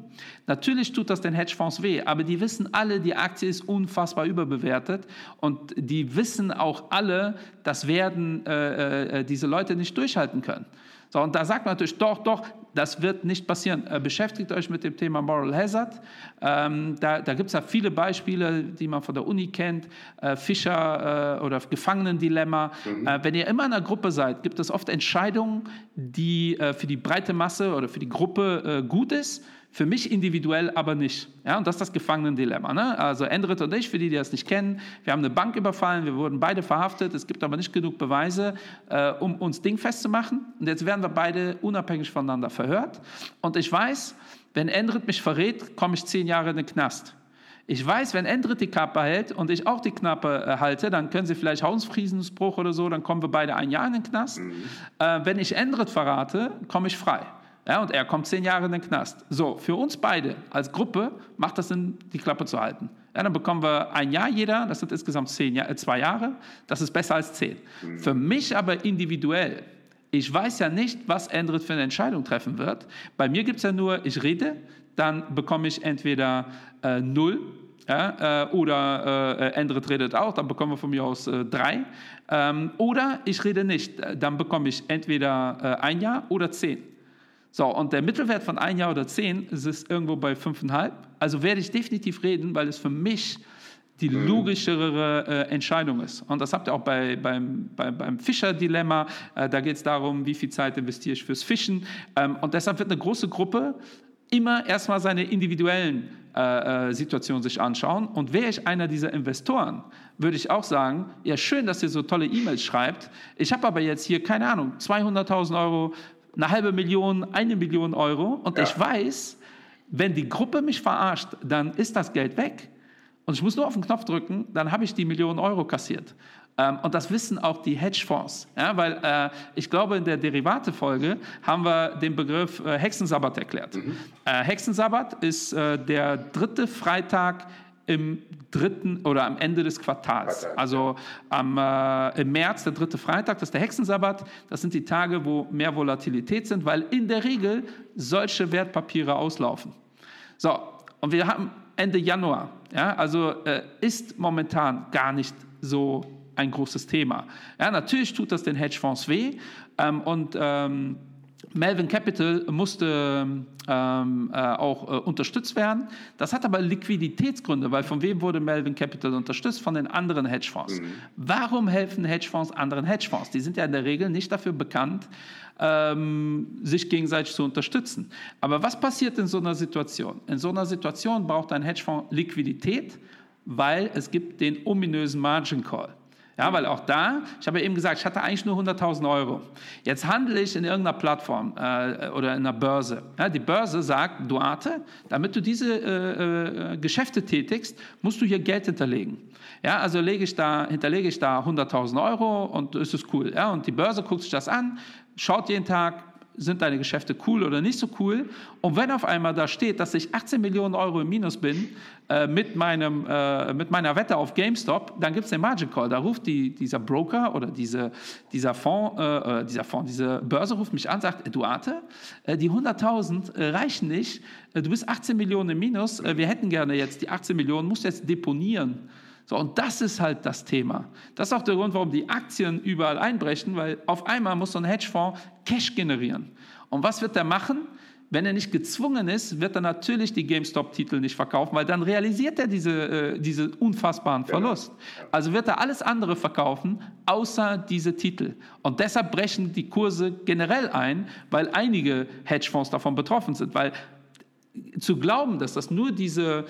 Natürlich tut das den Hedgefonds weh, aber die wissen alle, die Aktie ist unfassbar überbewertet und die wissen auch alle, das werden äh, äh, diese Leute nicht durchhalten können. So, und da sagt man natürlich, doch, doch, das wird nicht passieren. Äh, beschäftigt euch mit dem Thema Moral Hazard. Ähm, da da gibt es ja viele Beispiele, die man von der Uni kennt. Äh, Fischer äh, oder Gefangenendilemma. Mhm. Äh, wenn ihr immer in einer Gruppe seid, gibt es oft Entscheidungen, die äh, für die breite Masse oder für die Gruppe äh, gut ist für mich individuell aber nicht. Ja, und das ist das Gefangenendilemma. Ne? Also Endrit und ich, für die, die das nicht kennen, wir haben eine Bank überfallen, wir wurden beide verhaftet, es gibt aber nicht genug Beweise, äh, um uns dingfest zu machen. Und jetzt werden wir beide unabhängig voneinander verhört. Und ich weiß, wenn Endrit mich verrät, komme ich zehn Jahre in den Knast. Ich weiß, wenn Endrit die Kappe hält und ich auch die Knappe äh, halte, dann können sie vielleicht Hausfriedensbruch oder so, dann kommen wir beide ein Jahr in den Knast. Mhm. Äh, wenn ich Endrit verrate, komme ich frei. Ja, und er kommt zehn Jahre in den Knast. So, für uns beide als Gruppe macht das Sinn, die Klappe zu halten. Ja, dann bekommen wir ein Jahr jeder, das sind insgesamt zehn äh, zwei Jahre. Das ist besser als zehn. Mhm. Für mich aber individuell, ich weiß ja nicht, was Endrit für eine Entscheidung treffen wird. Bei mir gibt es ja nur, ich rede, dann bekomme ich entweder äh, null ja, äh, oder äh, Endrit redet auch, dann bekommen wir von mir aus äh, drei. Ähm, oder ich rede nicht, dann bekomme ich entweder äh, ein Jahr oder zehn. So, und der Mittelwert von ein Jahr oder zehn ist irgendwo bei fünfeinhalb. Also werde ich definitiv reden, weil es für mich die mhm. logischere äh, Entscheidung ist. Und das habt ihr auch bei, beim, bei, beim Fischer-Dilemma. Äh, da geht es darum, wie viel Zeit investiere ich fürs Fischen. Ähm, und deshalb wird eine große Gruppe immer erstmal seine individuellen äh, äh Situationen sich anschauen. Und wäre ich einer dieser Investoren, würde ich auch sagen, ja schön, dass ihr so tolle E-Mails schreibt. Ich habe aber jetzt hier, keine Ahnung, 200.000 Euro eine halbe Million, eine Million Euro und ja. ich weiß, wenn die Gruppe mich verarscht, dann ist das Geld weg und ich muss nur auf den Knopf drücken, dann habe ich die Million Euro kassiert. Ähm, und das wissen auch die Hedgefonds, ja, weil äh, ich glaube, in der Derivate-Folge haben wir den Begriff äh, Hexensabbat erklärt. Mhm. Äh, Hexensabbat ist äh, der dritte Freitag im dritten oder am Ende des Quartals. Also am, äh, im März, der dritte Freitag, das ist der Hexensabbat. Das sind die Tage, wo mehr Volatilität sind, weil in der Regel solche Wertpapiere auslaufen. So, und wir haben Ende Januar. Ja, also äh, ist momentan gar nicht so ein großes Thema. Ja, natürlich tut das den Hedgefonds weh ähm, und ähm, Melvin Capital musste ähm, äh, auch äh, unterstützt werden. Das hat aber Liquiditätsgründe, weil von wem wurde Melvin Capital unterstützt? Von den anderen Hedgefonds. Mhm. Warum helfen Hedgefonds anderen Hedgefonds? Die sind ja in der Regel nicht dafür bekannt, ähm, sich gegenseitig zu unterstützen. Aber was passiert in so einer Situation? In so einer Situation braucht ein Hedgefonds Liquidität, weil es gibt den ominösen Margin Call. Ja, weil auch da, ich habe ja eben gesagt, ich hatte eigentlich nur 100.000 Euro. Jetzt handle ich in irgendeiner Plattform äh, oder in einer Börse. Ja, die Börse sagt, Duarte, damit du diese äh, äh, Geschäfte tätigst, musst du hier Geld hinterlegen. Ja, also lege ich da, hinterlege ich da 100.000 Euro und es ist cool. Ja, und die Börse guckt sich das an, schaut jeden Tag, sind deine Geschäfte cool oder nicht so cool? Und wenn auf einmal da steht, dass ich 18 Millionen Euro im Minus bin äh, mit, meinem, äh, mit meiner Wette auf GameStop, dann gibt es den Margin Call. Da ruft die, dieser Broker oder diese, dieser, Fonds, äh, äh dieser Fonds, diese Börse ruft mich an, sagt, Duarte, äh, die 100.000 äh, reichen nicht, du bist 18 Millionen im Minus, wir hätten gerne jetzt die 18 Millionen, musst jetzt deponieren. So, und das ist halt das Thema. Das ist auch der Grund, warum die Aktien überall einbrechen, weil auf einmal muss so ein Hedgefonds Cash generieren. Und was wird er machen? Wenn er nicht gezwungen ist, wird er natürlich die GameStop-Titel nicht verkaufen, weil dann realisiert er diese, äh, diese unfassbaren. Verlust. Also wird er alles andere verkaufen, außer diese Titel. Und deshalb brechen die Kurse generell ein, weil einige Hedgefonds davon betroffen sind. Weil zu glauben, dass das nur diese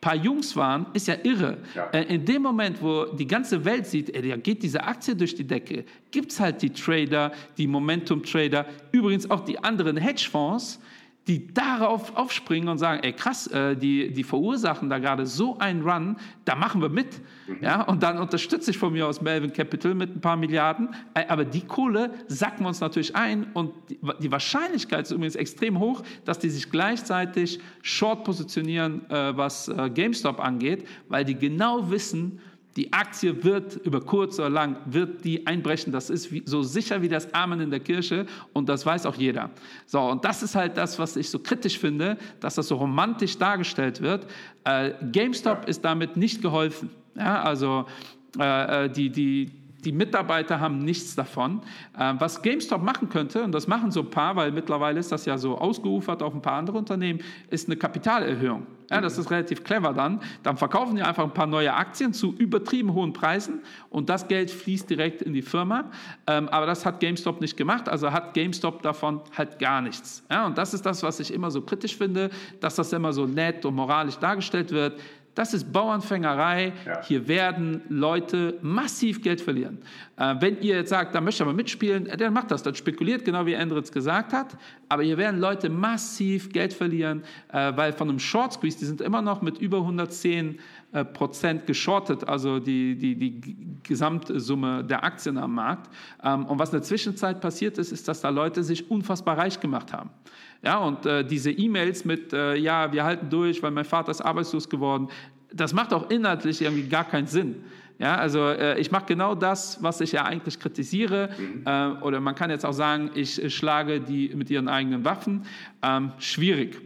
paar Jungs waren, ist ja irre. Ja. Äh, in dem Moment, wo die ganze Welt sieht, da geht diese Aktie durch die Decke, gibt es halt die Trader, die Momentum-Trader, übrigens auch die anderen Hedgefonds, die darauf aufspringen und sagen, ey krass, äh, die, die verursachen da gerade so einen Run, da machen wir mit. Mhm. Ja, und dann unterstütze ich von mir aus Melvin Capital mit ein paar Milliarden, aber die Kohle sacken wir uns natürlich ein und die, die, Wahrscheinlichkeit ist übrigens extrem hoch, dass die sich gleichzeitig short positionieren, äh, was äh, GameStop angeht, weil die genau wissen, die Aktie wird über kurz oder lang, wird die einbrechen. Das ist so sicher wie das Amen in der Kirche und das weiß auch jeder. So, und das ist halt das, was ich so kritisch finde, dass das so romantisch dargestellt wird. Äh, GameStop ist damit nicht geholfen. Ja, also äh, äh die, die, die Mitarbeiter haben nichts davon. Ähm, was GameStop machen könnte, und das machen so ein paar, weil mittlerweile ist das ja so ausgeufert auf ein paar andere Unternehmen, ist eine Kapitalerhöhung. Ja, das ist relativ clever dann. Dann verkaufen die einfach ein paar neue Aktien zu übertrieben hohen Preisen und das Geld fließt direkt in die Firma. Ähm, aber das hat GameStop nicht gemacht, also hat GameStop davon halt gar nichts. Ja, und das ist das, was ich immer so kritisch finde, dass das immer so nett und moralisch dargestellt wird. Das ist Bauernfängerei. Ja. Hier werden Leute massiv Geld verlieren. Äh, wenn ihr jetzt sagt, da möchte man mitspielen, äh, dann macht das. Dann spekuliert, genau wie Endritz gesagt hat. Aber hier werden Leute massiv Geld verlieren, äh, weil von einem Short Squeeze, die sind immer noch mit über 110 äh, Prozent geschortet, also die, die, die Gesamtsumme der Aktien am Markt. Ähm, und was in der Zwischenzeit passiert ist, ist, dass da Leute sich unfassbar reich gemacht haben. Ja, und äh, diese E-Mails mit, äh, ja, wir halten durch, weil mein Vater ist arbeitslos geworden, das macht auch inhaltlich irgendwie gar keinen Sinn. Ja, also äh, ich mache genau das, was ich ja eigentlich kritisiere. Mhm. Äh, oder man kann jetzt auch sagen, ich schlage die mit ihren eigenen Waffen. Ähm, schwierig.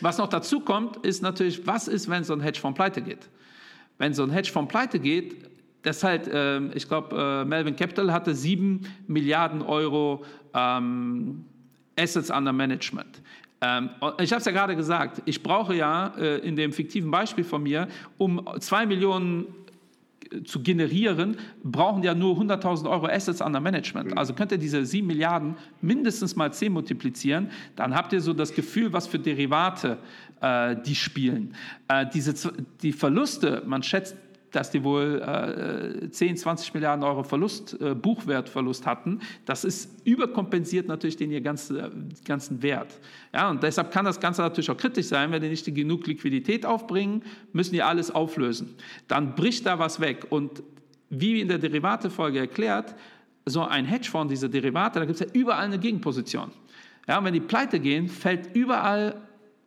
Was noch dazu kommt, ist natürlich, was ist, wenn so ein Hedgefonds pleite geht? Wenn so ein Hedgefonds pleite geht, das halt, äh, ich glaube, äh, Melvin Capital hatte sieben Milliarden Euro ähm, Assets under Management. Ähm, ich habe es ja gerade gesagt, ich brauche ja äh, in dem fiktiven Beispiel von mir, um zwei Millionen äh, zu generieren, brauchen ja nur 100.000 Euro Assets under Management. Also könnt ihr diese 7 Milliarden mindestens mal 10 multiplizieren, dann habt ihr so das Gefühl, was für Derivate äh, die spielen. Äh, diese, die Verluste, man schätzt dass die wohl äh, 10, 20 Milliarden Euro Verlust, äh, Buchwertverlust hatten. Das ist überkompensiert natürlich den ihr ganzen, ganzen Wert. Ja, und deshalb kann das Ganze natürlich auch kritisch sein, wenn die nicht genug Liquidität aufbringen, müssen die alles auflösen. Dann bricht da was weg. Und wie in der Derivatefolge erklärt, so ein Hedgefonds, diese Derivate, da gibt es ja überall eine Gegenposition. Ja, und wenn die pleite gehen, fällt überall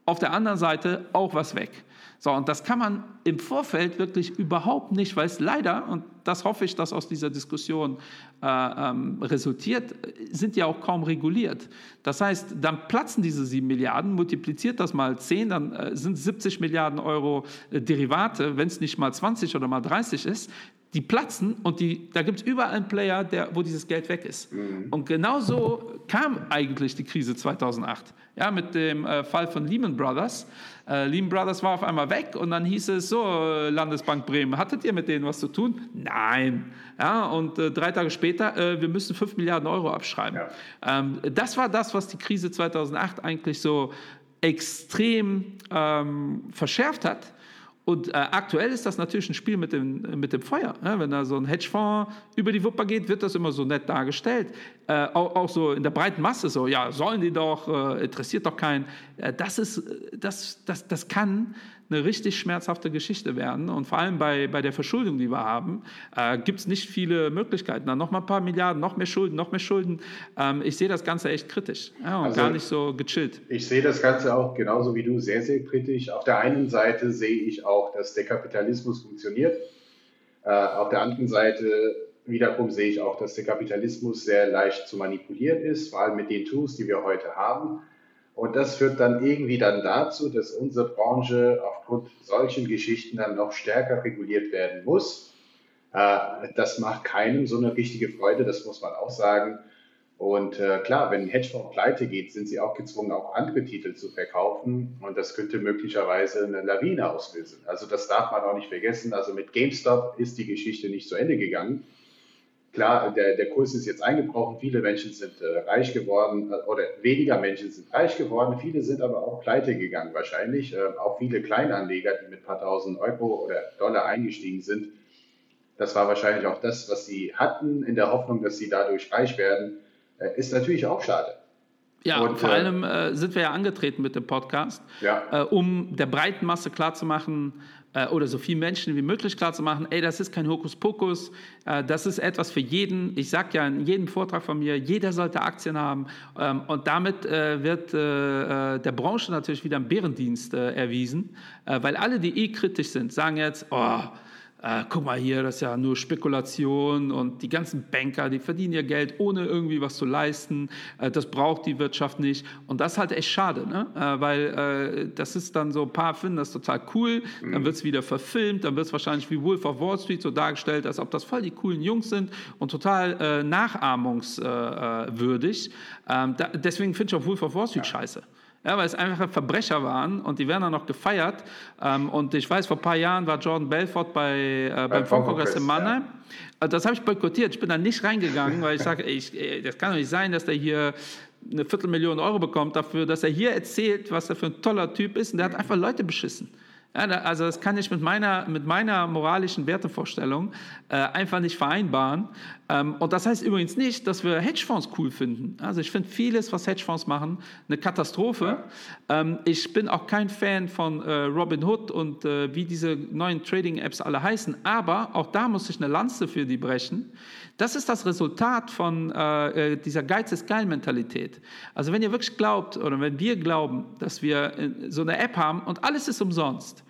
auf der anderen Seite auch was weg. So, und das kann man im Vorfeld wirklich überhaupt nicht, weil es leider, und das hoffe ich, dass aus dieser Diskussion äh, ähm, resultiert, sind ja auch kaum reguliert. Das heißt, dann platzen diese sieben Milliarden, multipliziert das mal zehn, dann äh, sind 70 Milliarden Euro äh, Derivate, wenn es nicht mal 20 oder mal 30 ist, die platzen und die, da gibt es überall einen Player, der, wo dieses Geld weg ist. Mhm. Und genau so kam eigentlich die Krise 2008. Ja, mit dem äh, Fall von Lehman Brothers. Äh, Lehman Brothers war auf einmal weg und dann hieß es so, äh, Landesbank Bremen, hattet ihr mit denen was zu tun? Nein. Ja, und äh, drei Tage später, äh, wir müssen 5 Milliarden Euro abschreiben. Ja. Ähm, das war das, was die Krise 2008 eigentlich so extrem ähm, verschärft hat. Und äh, aktuell ist das natürlich ein Spiel mit dem, mit dem Feuer. Ja? Wenn da so ein Hedgefonds über die Wupper geht, wird das immer so nett dargestellt. Äh, auch, auch, so in der breiten Masse so, ja, sollen die doch, äh, interessiert doch keinen. Äh, das, ist, das, das, das kann eine richtig schmerzhafte Geschichte werden. Und vor allem bei, bei der Verschuldung, die wir haben, äh, gibt es nicht viele Möglichkeiten. Dann noch mal ein paar Milliarden, noch mehr Schulden, noch mehr Schulden. Ähm, ich sehe das Ganze echt kritisch ja, und also, gar nicht so gechillt. Ich sehe das Ganze auch genauso wie du sehr, sehr kritisch. Auf der einen Seite sehe ich auch, dass der Kapitalismus funktioniert. Äh, auf der anderen Seite wiederum sehe ich auch, dass der Kapitalismus sehr leicht zu manipulieren ist, vor allem mit den Tools, die wir heute haben. Und das führt dann irgendwie dann dazu, dass unsere Branche aufgrund solchen Geschichten dann noch stärker reguliert werden muss. Äh, das macht keinem so eine richtige Freude, das muss man auch sagen. Und äh, klar, wenn ein Hedgefonds pleite geht, sind sie auch gezwungen, auch andere Titel zu verkaufen. Und das könnte möglicherweise eine Lawine auslösen. Also das darf man auch nicht vergessen. Also mit GameStop ist die Geschichte nicht zu Ende gegangen. Klar, der, der Kurs ist jetzt eingebrochen. Viele Menschen sind äh, reich geworden äh, oder weniger Menschen sind reich geworden. Viele sind aber auch pleite gegangen wahrscheinlich. Äh, auch viele Kleinanleger, die mit ein paar tausend Euro oder Dollar eingestiegen sind. Das war wahrscheinlich auch das, was sie hatten, in der Hoffnung, dass sie dadurch reich werden äh, ist natürlich auch schade. Ja, und, vor äh, allem äh, sind wir ja angetreten mit dem Podcast, ja. äh, um der breiten Masse klarzumachen, äh, oder so vielen Menschen wie möglich klarzumachen, ey, das ist kein Hokuspokus, äh, das ist etwas für jeden. Ich sage ja in jedem Vortrag von mir, jeder sollte Aktien haben. Ähm, und damit wird der Branche natürlich wieder ein Bärendienst erwiesen, weil alle, die eh kritisch sind, sagen jetzt, oh, äh, guck mal hier, das ist ja nur Spekulation und die ganzen Banker, die verdienen ihr Geld, ohne irgendwie was zu leisten. Äh, das braucht die Wirtschaft nicht. Und das ist halt echt schade, ne? Äh, weil äh, das ist dann so, ein paar finden das total cool, mhm. dann wird es wieder verfilmt, dann wird es wahrscheinlich wie Wolf of Wall Street so dargestellt, als ob das voll die coolen Jungs sind und total äh, nachahmungswürdig. Ähm, da, deswegen finde ich auch Wolf of Wall Street ja. scheiße ja, weil es einfach Verbrecher waren und die werden dann noch gefeiert. Ähm, und ich weiß, vor ein paar Jahren war Jordan Belfort bei, äh, beim Fondkongress in Mannheim. Ja. Also das habe ich boykottiert. Ich bin da nicht reingegangen, weil ich sage, das kann doch nicht sein, dass der hier eine Viertelmillion Euro bekommt dafür, dass er hier erzählt, was er für ein toller Typ ist. Und der hat einfach Leute beschissen. Ja, also das kann ich mit meiner, mit meiner moralischen Wertevorstellung äh, einfach nicht vereinbaren. Ähm, und das heißt übrigens nicht, dass wir Hedgefonds cool finden. Also ich finde vieles, was Hedgefonds machen, eine Katastrophe. Ja. Ähm, ich bin auch kein Fan von äh, Robinhood und äh, wie diese neuen Trading-Apps alle heißen. Aber auch da muss ich eine Lanze für die brechen. Das ist das Resultat von äh, äh dieser Geiz ist geil Mentalität. Also wenn ihr wirklich glaubt oder wenn wir glauben, dass wir äh, so eine App haben und alles ist umsonst,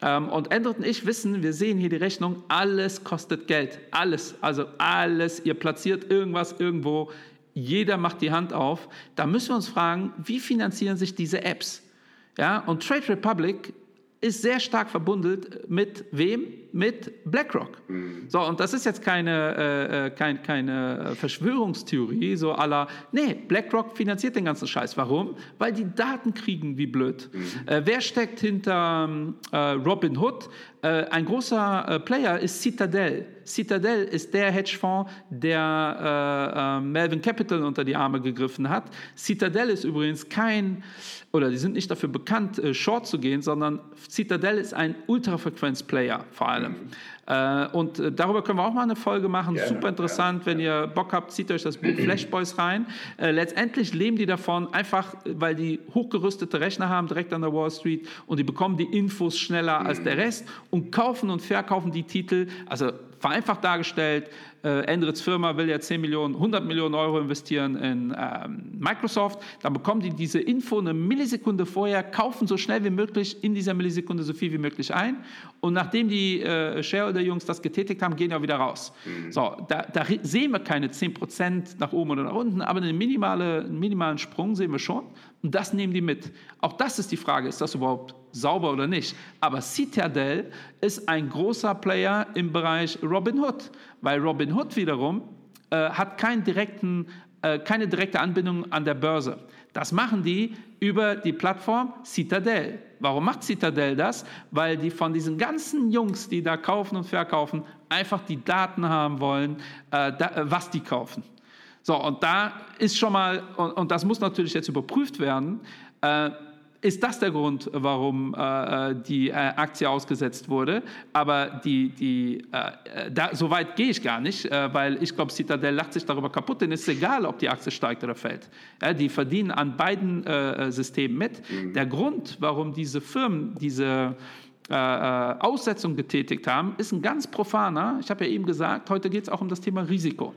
und Endrit und ich wissen, wir sehen hier die Rechnung, alles kostet Geld. Alles, also alles. Ihr platziert irgendwas irgendwo, jeder macht die Hand auf. Da müssen wir uns fragen, wie finanzieren sich diese Apps? Ja, und Trade Republic ist sehr stark verbunden mit wem? Mit BlackRock. Mhm. So, und das ist jetzt keine, äh, äh kein, keine Verschwörungstheorie, so aller, nee, BlackRock finanziert den ganzen Scheiß. Warum? Weil die Daten kriegen wie blöd. Mhm. Äh, wer steckt hinter äh, Robin Hood? Äh, ein großer äh, Player ist Citadel. Citadel ist der Hedgefonds, der Melvin Capital unter die Arme gegriffen hat. Citadel ist übrigens kein oder die sind nicht dafür bekannt, Short zu gehen, sondern Citadel ist ein Ultrafrequenz-Player vor allem. Mhm. Äh, und äh, darüber können wir auch mal eine Folge machen. Gerne, Super interessant. Gerne. Wenn ihr Bock habt, zieht euch das Buch Flashboys rein. letztendlich leben die davon einfach, weil die hochgerüstete Rechner haben direkt an der Wall Street und die bekommen die Infos schneller als der mhm. Rest und kaufen und verkaufen die Titel. Also vereinfacht dargestellt, äh, Endrits Firma will ja 10 Millionen, 100 Millionen Euro investieren in ähm, Microsoft, dann bekommen die diese Info eine Millisekunde vorher, kaufen so schnell wie möglich in dieser Millisekunde so viel wie möglich ein und nachdem die äh, Shareholder-Jungs das getätigt haben, gehen ja wieder raus. Mhm. So, da, da, sehen wir keine 10% nach oben oder nach unten, aber einen, minimale, einen minimalen Sprung sehen wir schon und das nehmen die mit. Auch das ist die Frage, ist das überhaupt sauber oder nicht? Aber Citadel ist ein großer Player im Bereich Robinhood, weil Robinhood wiederum äh, hat keinen direkten, äh, keine direkte Anbindung an der Börse. Das machen die über die Plattform Citadel. Warum macht Citadel das? Weil die von diesen ganzen Jungs, die da kaufen und verkaufen, einfach die Daten haben wollen, äh, da, äh, was die kaufen. So, und da ist schon mal, und, und das muss natürlich jetzt überprüft werden, äh, ist das der Grund, warum äh, die äh, Aktie ausgesetzt wurde. Aber die, die, äh, da, so weit gehe ich gar nicht, äh, weil ich glaube, Citadel lacht sich darüber kaputt, denn es ist egal, ob die Aktie steigt oder fällt. Ja, die verdienen an beiden äh, Systemen mit. Mhm. Der Grund, warum diese Firmen diese äh, Aussetzung getätigt haben, ist ein ganz profaner. Ich habe ja eben gesagt, heute geht es auch um das Thema Risiko.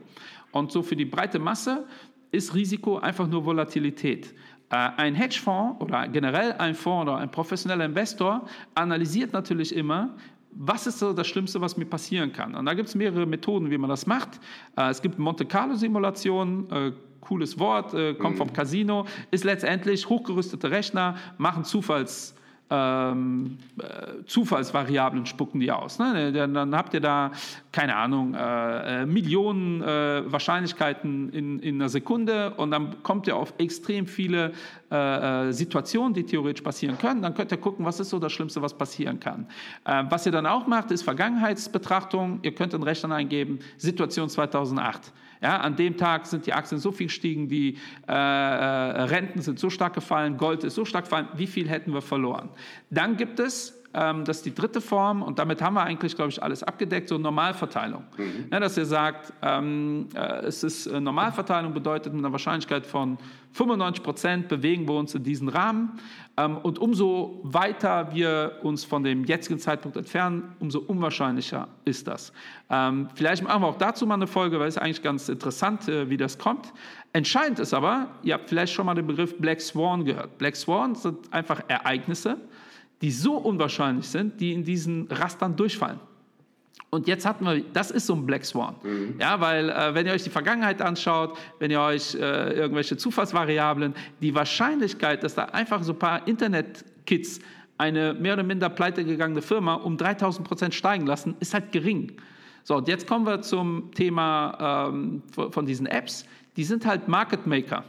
Und so für die breite Masse ist Risiko einfach nur Volatilität. Äh, ein Hedgefonds oder generell ein Fonds oder ein professioneller Investor analysiert natürlich immer, was ist so das Schlimmste, was mir passieren kann. Und da gibt es mehrere Methoden, wie man das macht. Äh, es gibt Monte Carlo-Simulationen, äh, cooles Wort, kommt mhm. vom Casino, ist letztendlich hochgerüstete Rechner, machen Zufalls ähm, äh, Zufallsvariablen spucken die aus. Ne? Dann habt ihr da, keine Ahnung, äh, äh, Millionen äh, Wahrscheinlichkeiten in, in einer Sekunde und dann kommt ihr auf extrem viele äh, äh, Situationen, die theoretisch passieren können. Dann könnt ihr gucken, was ist so das Schlimmste, was passieren kann. was ihr dann auch macht, ist Vergangenheitsbetrachtung. Ihr könnt in Rechnern eingeben, Situation 2008. Ja, an dem Tag sind die Aktien so viel gestiegen, die äh, äh, Renten sind so stark gefallen, Gold ist so stark gefallen, wie viel hätten wir verloren? Dann gibt es ähm, das ist die dritte Form und damit haben wir eigentlich, glaube ich, alles abgedeckt, so Normalverteilung. Mhm. Ja, dass ihr sagt, ähm, äh, es ist äh, Normalverteilung bedeutet mit einer Wahrscheinlichkeit von 95 Prozent bewegen wir uns in diesen Rahmen ähm, und umso weiter wir uns von dem jetzigen Zeitpunkt entfernen, umso unwahrscheinlicher ist das. Ähm, vielleicht machen wir auch dazu mal eine Folge, weil es eigentlich ganz interessant, äh, wie das kommt. Entscheidend ist aber, ihr habt vielleicht schon mal den Begriff Black Swan gehört. Black Swan sind einfach Ereignisse, die so unwahrscheinlich sind, die in diesen Rastern durchfallen. Und jetzt hatten wir, das ist so ein Black Swan. Mhm. Ja, weil äh, wenn ihr euch die Vergangenheit anschaut, wenn ihr euch äh, irgendwelche Zufallsvariablen, die Wahrscheinlichkeit, dass da einfach so ein paar Internet-Kids eine mehr oder minder pleite gegangene Firma um 3000 Prozent steigen lassen, ist halt gering. So, und jetzt kommen wir zum Thema ähm, von diesen Apps. Die sind halt Market Maker.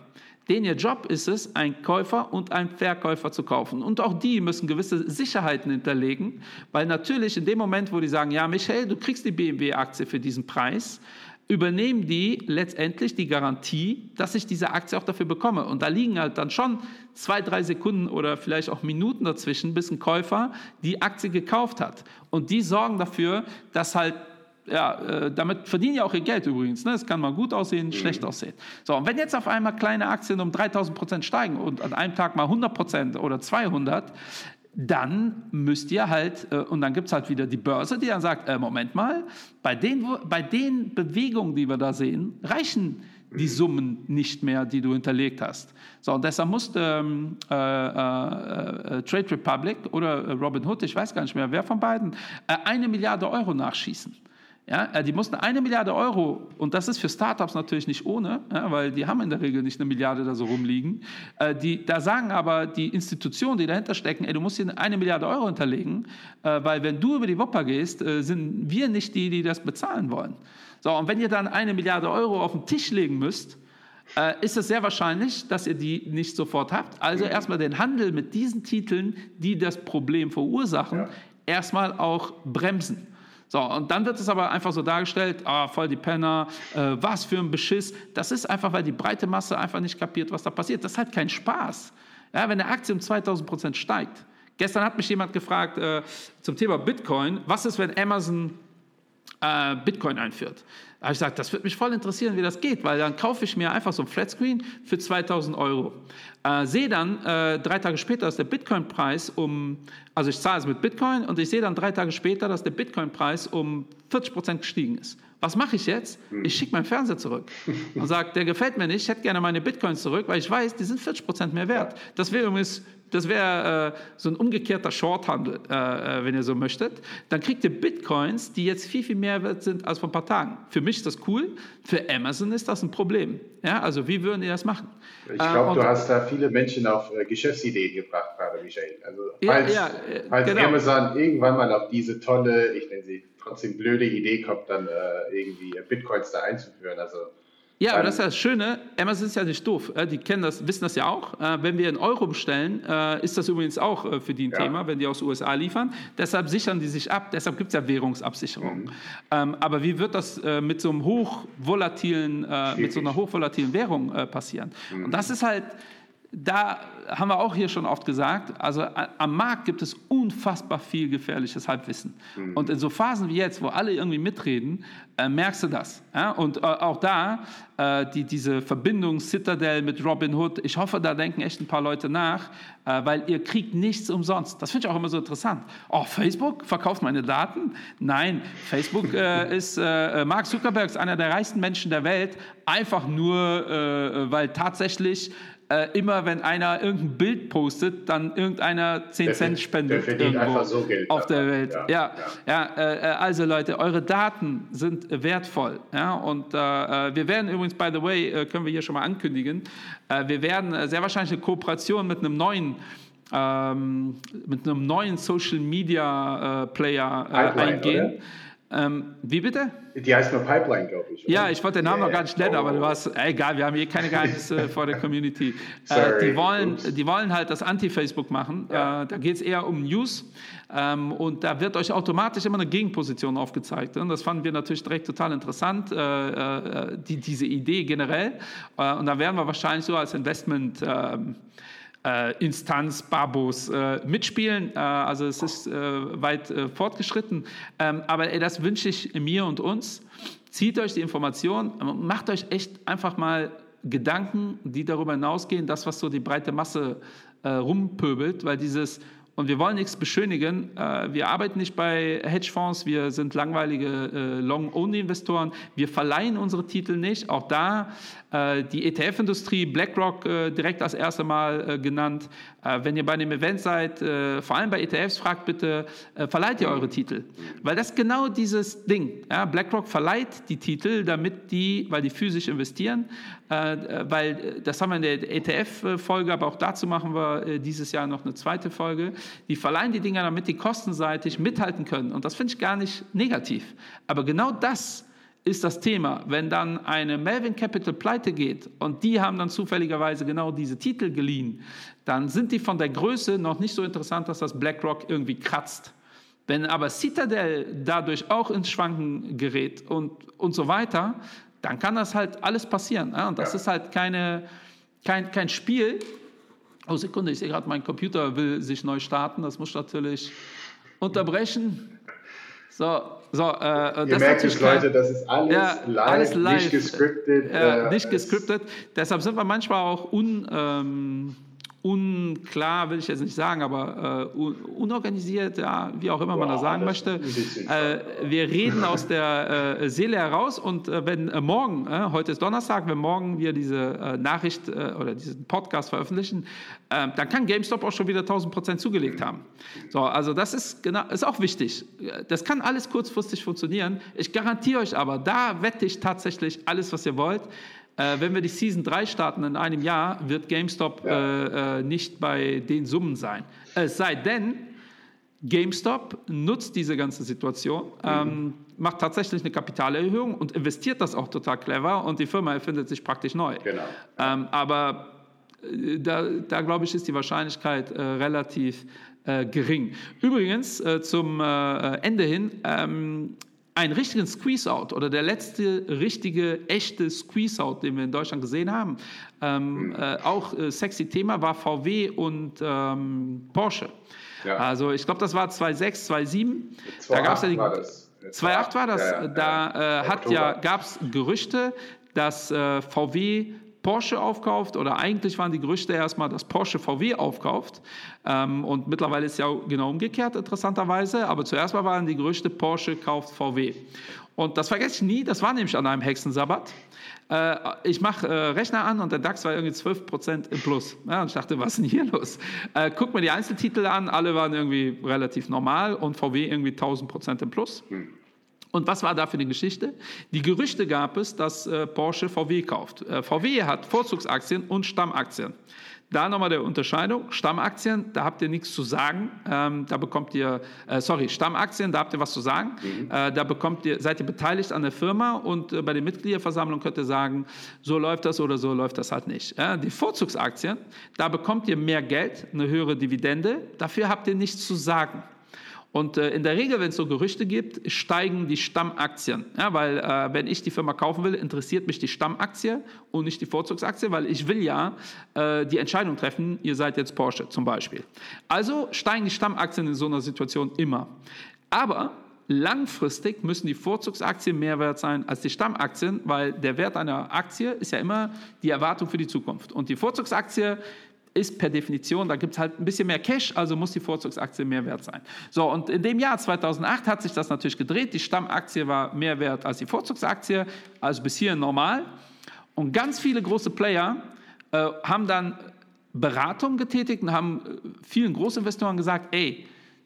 Den ihr Job ist es, einen Käufer und einen Verkäufer zu kaufen. Und auch die müssen gewisse Sicherheiten hinterlegen, weil natürlich in dem Moment, wo die sagen, ja, Michael, du kriegst die BMW-Aktie für diesen Preis, übernehmen die letztendlich die Garantie, dass ich diese Aktie auch dafür bekomme. Und da liegen halt dann schon zwei, drei Sekunden oder vielleicht auch Minuten dazwischen, bis ein Käufer die Aktie gekauft hat. Und die sorgen dafür, dass halt ja, äh, damit verdienen ja auch ihr Geld übrigens. Ne? Es kann mal gut aussehen, mhm. schlecht aussehen. So, und wenn jetzt auf einmal kleine Aktien um 3000 Prozent steigen und an einem Tag mal 100 Prozent oder 200, dann müsst ihr halt, äh, und dann gibt es halt wieder die Börse, die dann sagt, äh, Moment mal, bei den, bei den Bewegungen, die wir da sehen, reichen die Summen nicht mehr, die du hinterlegt hast. So, und deshalb musste ähm, äh, äh, äh Trade Republic oder Robin Hood, ich weiß gar nicht mehr, wer von beiden, äh, eine Milliarde Euro nachschießen. Ja, äh, die mussten eine Milliarde Euro, und das ist für Startups natürlich nicht ohne, ja, weil die haben in der Regel nicht eine Milliarde da so rumliegen. Äh, die, da sagen aber die Institutionen, die dahinter stecken, ey, du musst hier eine Milliarde Euro hinterlegen, äh, weil wenn du über die Wupper gehst, äh, sind wir nicht die, die das bezahlen wollen. So, und wenn ihr dann eine Milliarde Euro auf den Tisch legen müsst, äh, ist es sehr wahrscheinlich, dass ihr die nicht sofort habt. Also erstmal den Handel mit diesen Titeln, die das Problem verursachen, ja. erstmal auch bremsen. So, und dann wird es aber einfach so dargestellt, ah, voll die Penner, äh, was für ein Beschiss. Das ist einfach, weil die breite Masse einfach nicht kapiert, was da passiert. Das ist halt kein Spaß. Ja, wenn eine Aktie um 2000 Prozent steigt. Gestern hat mich jemand gefragt äh, zum Thema Bitcoin, was ist, wenn Amazon äh, Bitcoin einführt? Habe ich gesagt, das würde mich voll interessieren, wie das geht, weil dann kaufe ich mir einfach so ein Flatscreen für 2000 Euro. Äh, sehe dann äh, drei Tage später, dass der Bitcoin-Preis um, also ich zahle es mit Bitcoin und ich sehe dann drei Tage später, dass der Bitcoin-Preis um 40 Prozent gestiegen ist. Was mache ich jetzt? Ich schicke meinen Fernseher zurück und sage, der gefällt mir nicht, ich hätte gerne meine Bitcoins zurück, weil ich weiß, die sind 40 Prozent mehr wert. Das wäre übrigens das wäre äh, so ein umgekehrter Shorthandel, äh, äh, wenn ihr so möchtet. Dann kriegt ihr Bitcoins, die jetzt viel, viel mehr wert sind als vor ein paar Tagen. Für mich ist das cool, für Amazon ist das ein Problem. Ja, also wie würden die das machen? Ich glaube, äh, du hast da viele Menschen auf äh, Geschäftsideen gebracht, gerade Michael. Also falls, ja, ja, äh, falls genau. Amazon irgendwann mal auf diese tolle, ich nenne sie trotzdem blöde Idee kommt, dann irgendwie Bitcoins da einzuführen. Also ja, aber das ist das Schöne, Amazon ist ja nicht doof. Die kennen das, wissen das ja auch. Äh, wenn wir in Euro bestellen, äh, ist das übrigens auch äh, für die ein ja. Thema, wenn die aus den USA liefern. Deshalb sichern die sich ab, deshalb gibt es ja Währungsabsicherung. Mhm. Ähm, aber wie wird das mit so einem hochvolatilen, mit so einer hochvolatilen Währung passieren? Mhm. Und das ist halt da haben wir auch hier schon oft gesagt, also am Markt gibt es unfassbar viel gefährliches Halbwissen. Mhm. Und in so Phasen wie jetzt, wo alle irgendwie mitreden, äh, merkst du das. Ja? Und äh, auch da, äh, die, diese Verbindung Citadel mit Robin Hood, ich hoffe, da denken echt ein paar Leute nach, äh, weil ihr kriegt nichts umsonst. Das finde ich auch immer so interessant. Oh, Facebook verkauft meine Daten? Nein, Facebook äh, ist, äh, Mark Zuckerberg ist einer der reichsten Menschen der Welt, einfach nur, weil tatsächlich äh, immer wenn einer irgendein Bild postet, dann irgendeiner 10 der Cent spendet. Der einfach so Geld. Auf der Welt. Ja, ja, ja. ja äh, äh, also Leute, eure Daten sind wertvoll. Ja? Und äh, äh wir werden übrigens, by the way, äh, können wir hier schon mal ankündigen, wir werden sehr wahrscheinlich eine Kooperation mit einem neuen ähm, mit einem neuen Social Media Player eingehen. Oder? Ähm, wie bitte? Die heißt nur Pipeline, glaube ich. Oder? Ja, ich wollte den Namen yeah, noch gar nicht nennen, oh. aber du warst, egal, wir haben hier keine Geheimnisse vor der Community. Äh, die, wollen, die wollen halt das Anti-Facebook machen. Ja. Äh, da geht es eher um News. Ähm, und da wird euch automatisch immer eine Gegenposition aufgezeigt. Und das fanden wir natürlich direkt total interessant, äh, äh die, diese Idee generell. Äh, und da werden wir wahrscheinlich so als Investment ähm, äh, Instanz, Babos äh, mitspielen. Äh, also es ist äh, weit äh, fortgeschritten. Ähm, aber ey, das wünsche ich mir und uns. Zieht euch die Information, macht euch echt einfach mal Gedanken, die darüber hinausgehen, das, was so die breite Masse äh, rumpöbelt, weil dieses und wir wollen nichts beschönigen. Äh, wir arbeiten nicht bei Hedgefonds, wir sind langweilige äh, Long-Only-Investoren. Wir verleihen unsere Titel nicht. Auch da äh, die ETF-Industrie, BlackRock direkt als erstes Mal genannt. Wenn ihr bei einem Event seid, vor allem bei ETFs, fragt bitte, verleiht ihr eure Titel? Weil das ist genau dieses Ding. BlackRock verleiht die Titel, damit die, weil die physisch investieren, weil das haben wir in der ETF-Folge, aber auch dazu machen wir dieses Jahr noch eine zweite Folge die verleihen die Dinger, damit die kostenseitig mithalten können. Und das finde ich gar nicht negativ. Aber genau das ist das Thema. Wenn dann eine Melvin Capital pleite geht und die haben dann zufälligerweise genau diese Titel geliehen, dann sind die von der Größe noch nicht so interessant, dass das BlackRock irgendwie kratzt. Wenn aber Citadel dadurch auch ins Schwanken gerät und, und so weiter, dann kann das halt alles passieren. Ja? Und das ja. ist halt keine, kein, kein Spiel, Oh, Sekunde, ich sehe gerade, mein Computer will sich neu starten. Das muss ich natürlich unterbrechen. So, so, äh, Ihr merkt es, Leute, das ist alles, ja, live, alles live, nicht gescriptet. Äh, nicht gescriptet. Deshalb sind wir manchmal auch un, ähm, unklar, will ich jetzt nicht sagen, aber äh, unorganisiert, ja, wie auch immer wow, man das sagen das möchte. Äh, wir reden aus der äh, Seele heraus und äh, wenn äh, morgen, äh, heute ist Donnerstag, wenn morgen wir diese Nachricht oder diesen Podcast veröffentlichen, dann kann GameStop auch schon wieder 1000 Prozent zugelegt haben. So, also das ist, genau, ist auch wichtig. Das kann alles kurzfristig funktionieren. Ich garantiere euch aber, da wette ich tatsächlich alles, was ihr wollt. Äh, wenn wir die Season 3 starten in einem Jahr, wird GameStop ja. äh, äh, nicht bei den Summen sein. Es sei denn, GameStop nutzt diese ganze Situation, mhm. ähm, macht tatsächlich eine Kapitalerhöhung und investiert das auch total clever und die Firma erfindet sich praktisch neu. Genau. Ähm, aber äh, da, da glaube ich, ist die Wahrscheinlichkeit äh, relativ äh, gering. Übrigens, äh, zum äh, Ende hin, ähm, einen richtigen Squeeze-Out oder der letzte richtige, echte Squeeze-Out, den wir in Deutschland gesehen haben, ähm, äh, auch äh, sexy Thema, war VW und ähm, Porsche. Ja. Also ich glaube, das war 2.6, 2.7. Da gab es ja die... 2.8 war das. Ja, da äh, hat ja, gab es Gerüchte, dass äh, VW Porsche aufkauft oder eigentlich waren die Gerüchte erstmal, dass Porsche VW aufkauft. Ähm, und mittlerweile ist ja genau umgekehrt, interessanterweise. Aber zuerst mal waren die Gerüchte, Porsche kauft VW. Und das vergesse ich nie, das war nämlich an einem Hexensabbat. Äh, ich mache äh, Rechner an und der DAX war irgendwie 12% im Plus. Und ich dachte, was ist denn hier los? Äh, guck mir die Einzeltitel an, alle waren irgendwie relativ normal und VW irgendwie 1000% im Plus. Hm. Und was war da für eine Geschichte? Die Gerüchte gab es, dass äh, Porsche VW kauft. Äh, VW hat Vorzugsaktien und Stammaktien. Da nochmal der Unterscheidung. Stammaktien, da habt ihr nichts zu sagen. Ähm, da bekommt ihr, äh, sorry, Stammaktien, da habt ihr was zu sagen. Mhm. Äh, da bekommt ihr, seid ihr beteiligt an der Firma und äh, bei der Mitgliederversammlung könnt ihr sagen, so läuft das oder so läuft das halt nicht. Die Vorzugsaktien, da bekommt ihr mehr Geld, eine höhere Dividende. Dafür habt ihr nichts zu sagen. Und äh, in der Regel, wenn es so Gerüchte gibt, steigen die Stammaktien. Ja, weil äh, wenn ich die Firma kaufen will, interessiert mich die Stammaktie und nicht die Vorzugsaktie, weil ich will ja äh, die Entscheidung treffen, ihr seid jetzt Porsche zum Beispiel. Also steigen die Stammaktien in so einer Situation immer. Aber langfristig müssen die Vorzugsaktien mehr wert sein als die Stammaktien, weil der Wert einer Aktie ist ja immer die Erwartung für die Zukunft. Und die Vorzugsaktie ist per Definition, da gibt es halt ein bisschen mehr Cash, also muss die Vorzugsaktie mehr wert sein. So, und in dem Jahr 2008 hat sich das natürlich gedreht. Die Stammaktie war mehr wert als die Vorzugsaktie, also bis hier normal. Und ganz viele große Player äh, haben dann Beratung getätigt und haben äh, vielen Großinvestoren gesagt, ey,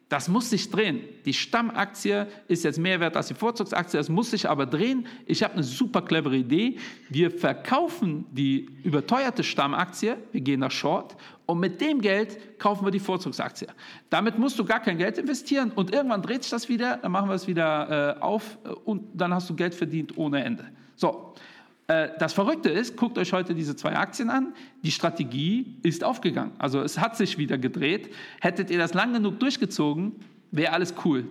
das muss sich drehen. Die Stammaktie ist jetzt mehr wert als die Vorzugsaktie, das muss sich aber drehen. Ich habe eine super clevere Idee. Wir verkaufen die überteuerte Stammaktie, wir gehen nach Short und mit dem Geld kaufen wir die Vorzugsaktie. Damit musst du gar kein Geld investieren und irgendwann dreht sich das wieder, dann machen wir es wieder äh, auf und dann hast du Geld verdient ohne Ende. So, das Verrückte ist, guckt euch heute diese zwei Aktien an, die Strategie ist aufgegangen. Also es hat sich wieder gedreht. Hättet ihr das lang genug durchgezogen, wäre alles cool.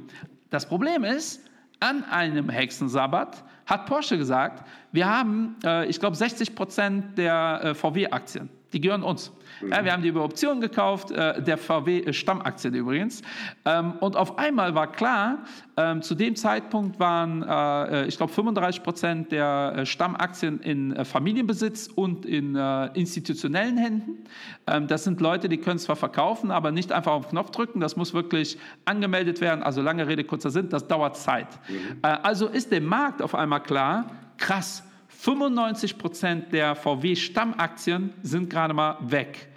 Das Problem ist, an einem Hexensabbat hat Porsche gesagt, wir haben, äh, ich glaube, 60 Prozent der äh, VW-Aktien. Die gehören uns. Mhm. Ja, wir haben die über Optionen gekauft, äh, der VW-Stammaktien äh, übrigens. Ähm, und auf einmal war klar, ähm, zu dem Zeitpunkt waren, äh, äh ich glaube, 35 Prozent der äh, Stammaktien in äh, Familienbesitz und in institutionellen Händen. Ähm, das sind Leute, die können zwar verkaufen, aber nicht einfach auf den Knopf drücken. Das muss wirklich angemeldet werden. Also lange Rede, kurzer Sinn, das dauert Zeit. Mhm. also ist dem Markt auf einmal klar, krass, 95 Prozent der VW-Stammaktien sind gerade mal weg.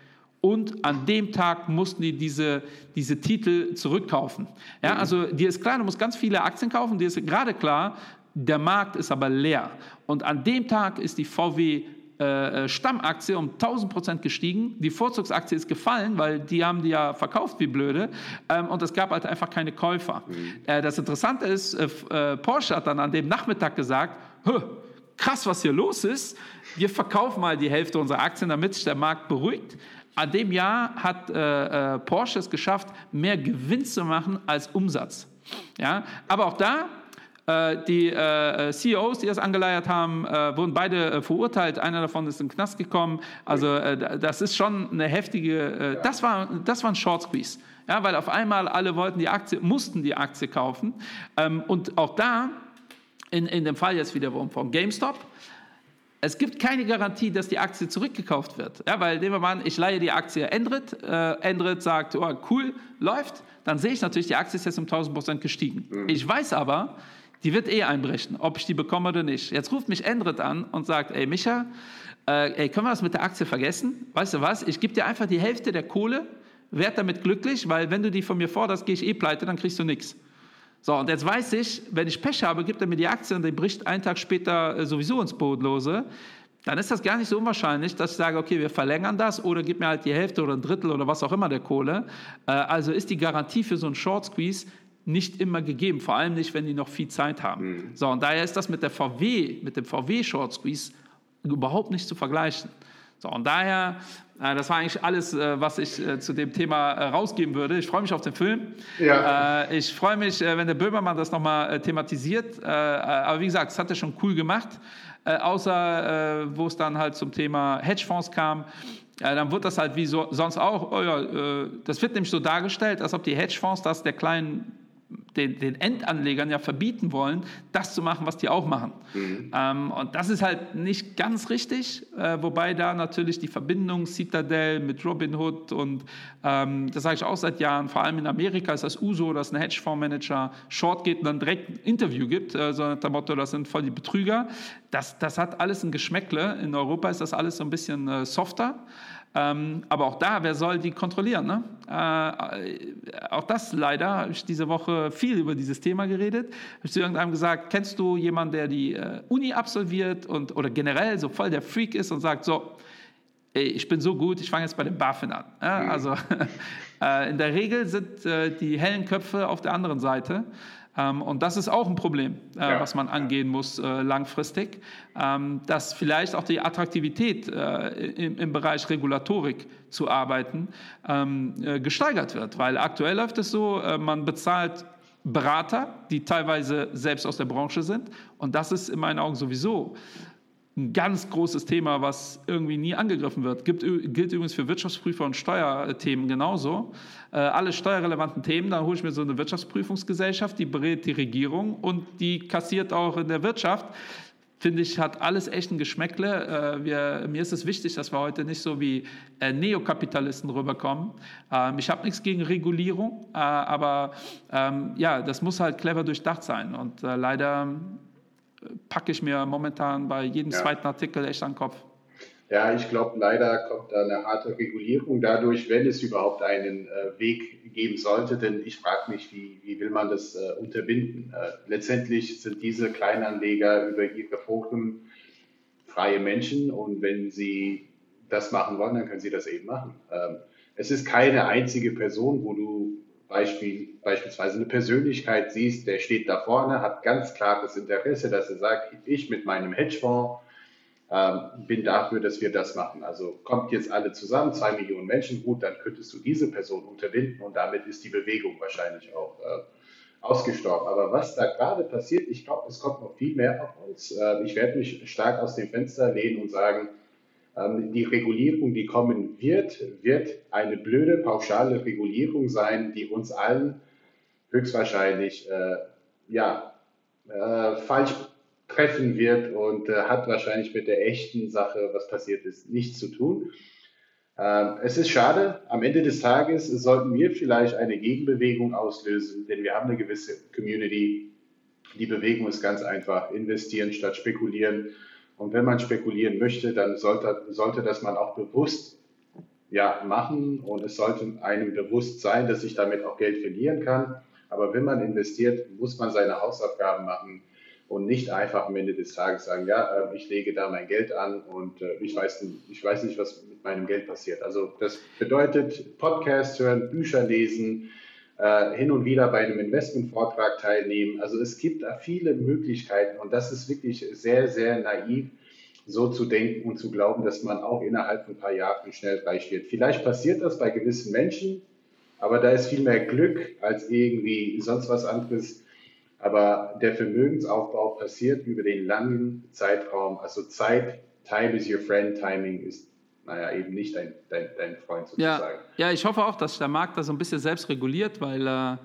Und an dem Tag mussten die diese, diese Titel zurückkaufen. Ja, also dir ist klar, du musst ganz viele Aktien kaufen, dir ist gerade klar, der Markt ist aber leer. Und an dem Tag ist die VW äh, Stammaktie um 1000 Prozent gestiegen. Die Vorzugsaktie ist gefallen, weil die haben die ja verkauft wie blöde. Ähm, und es gab halt einfach keine Käufer. Mhm. Äh, das Interessante ist, äh Porsche hat dann an dem Nachmittag gesagt, krass, was hier los ist. Wir verkaufen mal die Hälfte unserer Aktien, damit sich der Markt beruhigt. An dem Jahr hat äh, äh, Porsche es geschafft, mehr Gewinn zu machen als Umsatz. Ja? Aber auch da, äh, die äh, CEOs, die das angeleiert haben, äh, wurden beide äh, verurteilt. Einer davon ist in den Knast gekommen. Also das ist schon eine heftige, das, war, das war ein Short Squeeze. Ja, weil auf einmal alle wollten die Aktie, mussten die Aktie kaufen. Ähm, und auch da in, in dem Fall jetzt wiederum von GameStop, es gibt keine Garantie, dass die Aktie zurückgekauft wird. Ja, weil nehmen wir mal an, ich leihe die Aktie Endrit, äh, Endrit sagt, oh, cool, läuft, dann sehe ich natürlich, die Aktie ist jetzt um 1000 Prozent gestiegen. Mhm. Ich weiß aber, die wird eh einbrechen, ob ich die bekomme oder nicht. Jetzt ruft mich Endrit an und sagt, ey Micha, äh, ey, können wir das mit der Aktie vergessen? Weißt du was, ich gebe dir einfach die Hälfte der Kohle, werd damit glücklich, weil wenn du die von mir forderst, gehe ich eh pleite, dann kriegst du nichts. So, und jetzt weiß ich, wenn ich Pech habe, gibt er mir die Aktie und die bricht einen Tag später äh, sowieso ins Bodenlose. Dann ist das gar nicht so unwahrscheinlich, dass ich sage, okay, wir verlängern das oder gib mir halt die Hälfte oder ein Drittel oder was auch immer der Kohle. Äh, also ist die Garantie für so einen Short Squeeze nicht immer gegeben, vor allem nicht, wenn die noch viel Zeit haben. Mhm. So, und daher ist das mit der VW, mit dem VW Short Squeeze überhaupt nicht zu vergleichen. So, und daher das war eigentlich alles, äh, was ich äh, zu dem Thema rausgeben würde. Ich freue mich auf den Film. Ja. Ich freue mich, wenn der Böhmermann das nochmal thematisiert. Aber wie gesagt, das hat er schon cool gemacht. Außer wo es dann halt zum Thema Hedgefonds kam. Dann wird das halt wie so, sonst auch, oh ja, das wird nämlich so dargestellt, als ob die Hedgefonds das der kleinen den, den, Endanlegern ja verbieten wollen, das zu machen, was die auch machen. Mhm. Ähm, und das ist halt nicht ganz richtig, äh, wobei da natürlich die Verbindung Citadel mit Robinhood und ähm, das sage ich auch seit Jahren, vor allem in Amerika ist das USO, dass ein Hedgefondsmanager short geht und dann direkt ein Interview gibt, äh, so nach dem Motto, das sind voll die Betrüger. Das, das hat alles ein Geschmäckle. In Europa ist das alles so ein bisschen äh, softer. Ähm, aber auch da, wer soll die kontrollieren? Ne? Äh, auch das leider, habe ich diese Woche viel über dieses Thema geredet. Habe ich zu irgendeinem gesagt, kennst du jemanden, der die äh, Uni absolviert und, oder generell so voll der Freak ist und sagt, so, ey, ich bin so gut, ich fange jetzt bei den BaFin an. Ja, mhm. also äh, in der Regel sind äh, die hellen Köpfe auf der anderen Seite. Ähm, und das ist auch ein Problem, äh, ja. was man angehen muss äh, langfristig, ähm, dass vielleicht auch die Attraktivität äh, im, Bereich Regulatorik zu arbeiten ähm, gesteigert wird. Weil aktuell läuft es so, man bezahlt Berater, die teilweise selbst aus der Branche sind. Und das ist in meinen Augen sowieso ein ganz großes Thema, was irgendwie nie angegriffen wird. Gibt, gilt übrigens für Wirtschaftsprüfer und Steuerthemen genauso. Äh, alle steuerrelevanten Themen, da hole ich mir so eine Wirtschaftsprüfungsgesellschaft, die berät die Regierung und die kassiert auch in der Wirtschaft. Finde ich, hat alles echt ein Geschmäckle. Äh, wir, mir ist es wichtig, dass wir heute nicht so wie äh, Neokapitalisten rüberkommen. Ähm, ich habe nichts gegen Regulierung, äh, aber ähm, ja, das muss halt clever durchdacht sein. Und äh, leider packe ich mir momentan bei jedem ja. zweiten Artikel echt an den Kopf. Ja, ich glaube, leider kommt da eine harte Regulierung dadurch, wenn es überhaupt einen äh, Weg geben sollte. Denn ich frage mich, wie, wie will man das äh, unterbinden? Äh, letztendlich sind diese Kleinanleger über ihre Foren freie Menschen und wenn sie das machen wollen, dann können sie das eben machen. Ähm, es ist keine einzige Person, wo du Beispiel, beispielsweise eine Persönlichkeit siehst, der steht da vorne, hat ganz klares Interesse, dass er sagt, ich mit meinem Hedgefonds ähm, bin dafür, dass wir das machen. Also kommt jetzt alle zusammen, zwei Millionen Menschen, gut, dann könntest du diese Person unterbinden und damit ist die Bewegung wahrscheinlich auch äh, ausgestorben. Aber was da gerade passiert, ich glaube, es kommt noch viel mehr auf uns. Äh, ich werde mich stark aus dem Fenster lehnen und sagen, die Regulierung, die kommen wird, wird eine blöde, pauschale Regulierung sein, die uns allen höchstwahrscheinlich äh, ja, äh, falsch treffen wird und äh, hat wahrscheinlich mit der echten Sache, was passiert ist, nichts zu tun. Ähm, es ist schade, am Ende des Tages sollten wir vielleicht eine Gegenbewegung auslösen, denn wir haben eine gewisse Community. Die Bewegung ist ganz einfach, investieren statt spekulieren. Und wenn man spekulieren möchte, dann sollte, sollte das man auch bewusst ja, machen und es sollte einem bewusst sein, dass ich damit auch Geld verlieren kann. Aber wenn man investiert, muss man seine Hausaufgaben machen und nicht einfach am Ende des Tages sagen, ja, äh, ich lege da mein Geld an und äh, ich weiß, ich weiß nicht, was mit meinem Geld passiert. Also das bedeutet Podcasts hören, Bücher lesen, äh, hin und wieder bei einem Investmentvortrag teilnehmen. Also es gibt da viele Möglichkeiten und das ist wirklich sehr, sehr naiv, so zu denken und zu glauben, dass man auch innerhalb von ein paar Jahren schnell reich wird. Vielleicht passiert das bei gewissen Menschen, aber da ist viel mehr Glück als irgendwie sonst was anderes. Aber der Vermögensaufbau passiert über den langen Zeitraum. Also Zeit, Time is your friend, Timing ist naja, eben nicht dein, dein, dein Freund sozusagen. Ja, ja, ich hoffe auch, dass der Markt da so ein bisschen selbst reguliert, weil äh,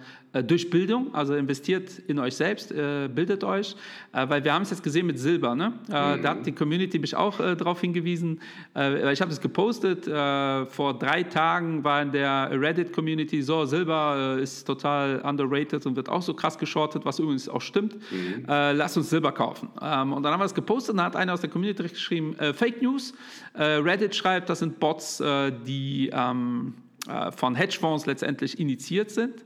durch Bildung, also investiert in euch selbst, äh, bildet euch, äh, weil wir haben es jetzt gesehen mit Silber, ne? Äh, mhm. Da hat die Community mich auch äh, darauf hingewiesen, ich habe das gepostet, vor drei Tagen war in der Reddit-Community so, Silber ist total underrated und wird auch so krass geschortet, was übrigens auch stimmt, mhm. lass uns Silber kaufen. Ähm, und dann haben wir das gepostet und dann hat einer aus der Community geschrieben, Fake News, Reddit schreibt, das sind Bots, die ähm, von Hedgefonds letztendlich initiiert sind.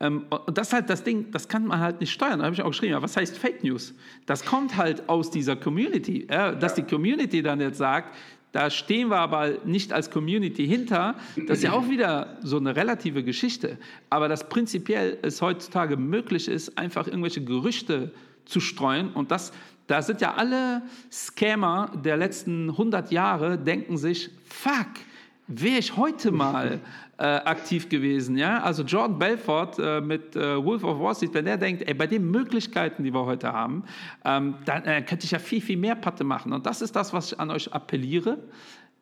Ähm, und das ist halt das Ding, das kann man halt nicht steuern. Da habe ich auch geschrieben, was heißt Fake News? Das kommt halt aus dieser Community. Dass die Community dann jetzt sagt, da stehen wir aber nicht als Community hinter. Das ist ja auch wieder so eine relative Geschichte. Aber dass prinzipiell es heutzutage möglich ist, einfach irgendwelche Gerüchte zu streuen und das, da sind ja alle Scammer der letzten 100 Jahre, denken sich, fuck, wäre ich heute mal äh, aktiv gewesen. Ja? Also Jordan Belfort äh, mit äh, Wolf of Wall Street, wenn der denkt, ey, bei den Möglichkeiten, die wir heute haben, ähm, dann äh, könnte ich ja viel, viel mehr Patte machen. Und das ist das, was ich an euch appelliere.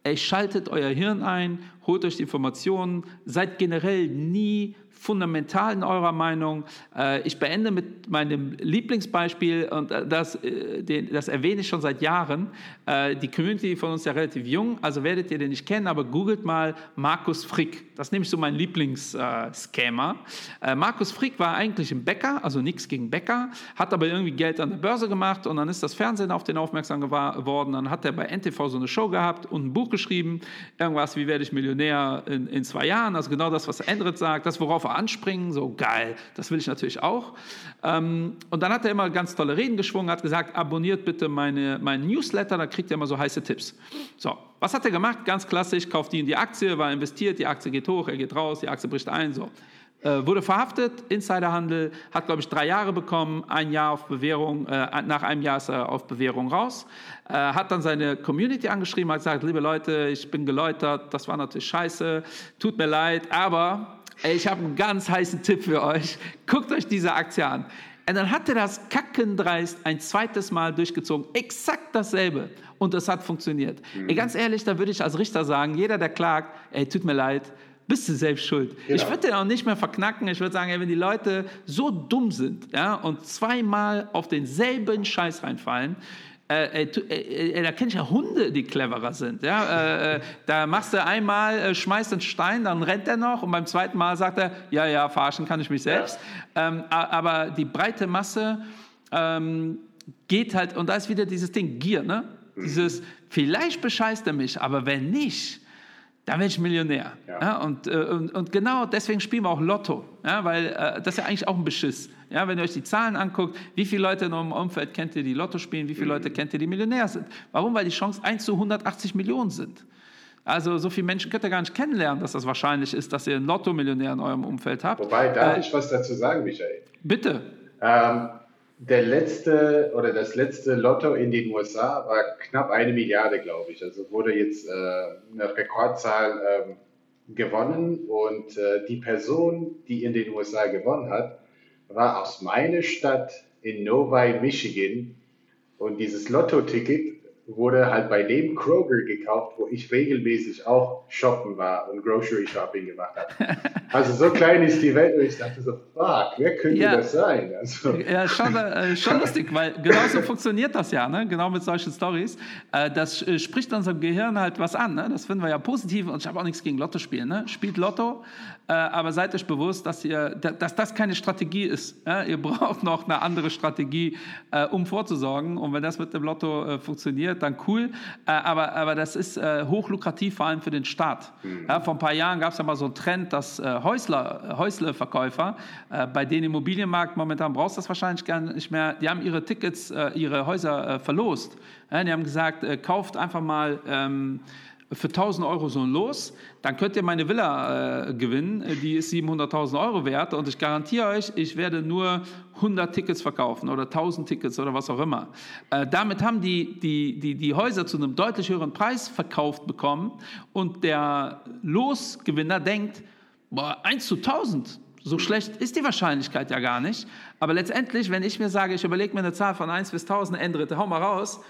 Ey, schaltet euer Hirn ein, holt euch die Informationen, seid generell nie fundamental in eurer Meinung. Äh, ich beende mit meinem Lieblingsbeispiel und äh, das, äh, das erwähne ich schon seit Jahren. Die Community von uns ist ja relativ jung, also werdet ihr den nicht kennen, aber googelt mal Markus Frick. Das ist nämlich so mein Lieblingsscammer. Markus Frick war eigentlich ein Bäcker, also nichts gegen Bäcker, hat aber irgendwie Geld an der Börse gemacht und dann ist das Fernsehen auf den aufmerksam geworden. Dann hat er bei NTV so eine Show gehabt und ein Buch geschrieben, irgendwas, wie werde ich Millionär in, in zwei Jahren, also genau das, was Endrit sagt, das, worauf Opfer anspringen, so geil, das will ich natürlich auch. Ähm, und dann hat er immer ganz tolle Reden geschwungen, hat gesagt, abonniert bitte meine, meinen Newsletter, da kriegt ihr immer so heiße Tipps. So, was hat er gemacht? Ganz klassisch, kauft die in die Aktie, war investiert, die Aktie geht hoch, er geht raus, die Aktie bricht ein, so. Äh, wurde verhaftet, Insiderhandel, hat, glaube ich, drei Jahre bekommen, ein Jahr auf Bewährung, äh, nach einem Jahr ist er auf Bewährung raus, äh, hat dann seine Community angeschrieben, hat gesagt, liebe Leute, ich bin geläutert, das war natürlich scheiße, tut mir leid, aber ich habe einen ganz heißen Tipp für euch. Guckt euch diese Aktie an. Und dann hat er das kackendreist ein zweites Mal durchgezogen. Exakt dasselbe. Und das hat funktioniert. Mhm. Ey, ganz ehrlich, da würde ich als Richter sagen, jeder, der klagt, ey, tut mir leid, bist du selbst schuld. Genau. Ich würde den auch nicht mehr verknacken. Ich würde sagen, ey, wenn die Leute so dumm sind ja, und zweimal auf denselben Scheiß reinfallen, äh, äh, äh, da kenne ich ja Hunde, die cleverer sind. Ja? Äh, da machst du einmal, äh, schmeißt einen Stein, dann rennt er noch und beim zweiten Mal sagt er, ja, ja, verarschen kann ich mich selbst. Ja. Ähm, aber die breite Masse ähm, geht halt, und da ist wieder dieses Ding, Gier, ne? Mhm. Dieses, vielleicht bescheißt er mich, aber wenn nicht, dann werde ich Millionär. Ja. ja und, äh, und, und, genau deswegen spielen wir auch Lotto, ja, weil äh, das ist ja eigentlich auch ein Beschiss. Ja, wenn ihr euch die Zahlen anguckt, wie viele Leute in eurem Umfeld kennt ihr, die Lotto spielen, wie viele mhm. Leute kennt ihr, die Millionär sind. Warum? Weil die Chance 1 zu 180 Millionen sind. Also so viele Menschen könnt ihr gar nicht kennenlernen, dass das wahrscheinlich ist, dass ihr einen Lotto-Millionär in eurem Umfeld habt. Wobei, darf äh, ich was dazu sagen, Michael? Bitte. Ähm, der letzte oder das letzte Lotto in den USA war knapp eine Milliarde, glaube ich. Also wurde jetzt äh, eine Rekordzahl ähm, gewonnen und äh, die Person, die in den USA gewonnen hat, war aus meiner Stadt in Novi, Michigan. Und dieses Lotto-Ticket wurde halt bei dem Kroger gekauft, wo ich regelmäßig auch shoppen war und Grocery Shopping gemacht habe. Also so klein ist die Welt und ich dachte so, fuck, wer könnte ja. das sein? Also. Ja, schon, äh, schon lustig, weil genauso funktioniert das ja, ne? genau mit solchen Stories. Äh, das äh, spricht unserem Gehirn halt was an, ne? das finden wir ja positiv und ich habe auch nichts gegen Lotto spielen. Ne? Spielt Lotto, äh, aber seid euch bewusst, dass, ihr, dass das keine Strategie ist. Ja? Ihr braucht noch eine andere Strategie, äh, um vorzusorgen und wenn das mit dem Lotto äh, funktioniert, dann cool. Äh, aber, aber das ist äh, hochlukrativ, vor allem für den Staat. Mhm. Ja, vor ein paar Jahren gab es ja mal so einen Trend, dass äh, Häusler, Häusle-Verkäufer, bei denen Immobilienmarkt momentan brauchst du das wahrscheinlich gar nicht mehr, die haben ihre Tickets, ihre Häuser verlost. Die haben gesagt, kauft einfach mal... Für 1000 Euro so ein Los, dann könnt ihr meine Villa äh, gewinnen. Die ist 700.000 Euro wert und ich garantiere euch, ich werde nur 100 Tickets verkaufen oder 1000 Tickets oder was auch immer. Äh, damit haben die, die, die, die Häuser zu einem deutlich höheren Preis verkauft bekommen und der Losgewinner denkt, boah, 1 zu 1000, so schlecht ist die Wahrscheinlichkeit ja gar nicht. Aber letztendlich, wenn ich mir sage, ich überlege mir eine Zahl von 1 bis 1000, ändere, hau mal raus,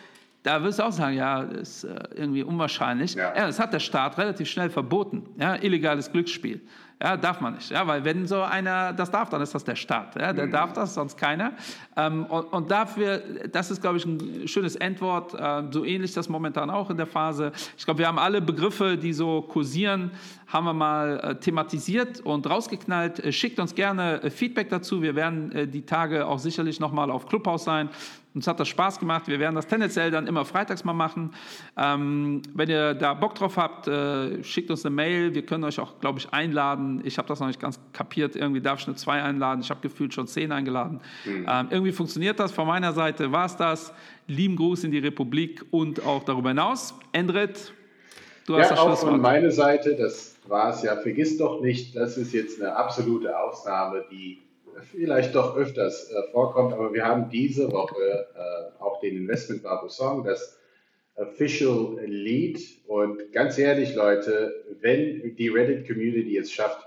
da wirst du auch sagen, ja, das ist äh, irgendwie unwahrscheinlich. Ja. ja. das hat der Staat relativ schnell verboten. Ja, illegales Glücksspiel. Ja, darf man nicht. Ja, weil wenn so einer das darf, dann ist das der Staat. Ja, der mhm. darf das, sonst keiner. Ähm, und, und, dafür, das ist, glaube ich, ein schönes Endwort. Äh, so ähnlich das momentan auch in der Phase. Ich glaube, wir haben alle Begriffe, die so kursieren, haben wir mal äh, thematisiert und rausgeknallt. Äh, schickt uns gerne äh, Feedback dazu. Wir werden äh, die Tage auch sicherlich noch mal auf Clubhouse sein. Uns hat das Spaß gemacht. Wir werden das tendenziell dann immer freitags mal machen. Ähm, wenn ihr da Bock drauf habt, äh, schickt uns eine Mail. Wir können euch auch, glaube ich, einladen. Ich habe das noch nicht ganz kapiert. Irgendwie darf ich nur zwei einladen. Ich habe gefühlt schon zehn eingeladen. Mhm. Ähm, irgendwie funktioniert das. Von meiner Seite war es das. Lieben Gruß in die Republik und auch darüber hinaus. Endrit, du hast ja, das Schlusswort. Auch von meiner Seite, das war es ja. Vergiss doch nicht, das ist jetzt eine absolute Ausnahme, die vielleicht doch öfters äh, vorkommt, aber wir haben diese Woche äh, auch den Investment Babu Song, das Official Lead. Und ganz ehrlich, Leute, wenn die Reddit Community es schafft,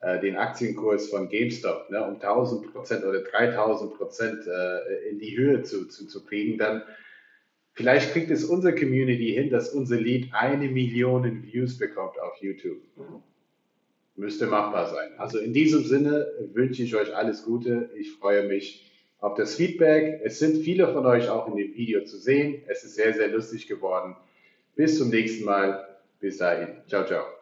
äh, den Aktienkurs von GameStop ne, um 1000 Prozent oder 3000 Prozent äh, in die Höhe zu, zu, zu kriegen, dann vielleicht kriegt es unsere Community hin, dass unser Lead eine Million Views bekommt auf YouTube. Müsste machbar sein. Also in diesem Sinne wünsche ich euch alles Gute. Ich freue mich auf das Feedback. Es sind viele von euch auch in dem Video zu sehen. Es ist sehr, sehr lustig geworden. Bis zum nächsten Mal. Bis dahin. Ciao, ciao.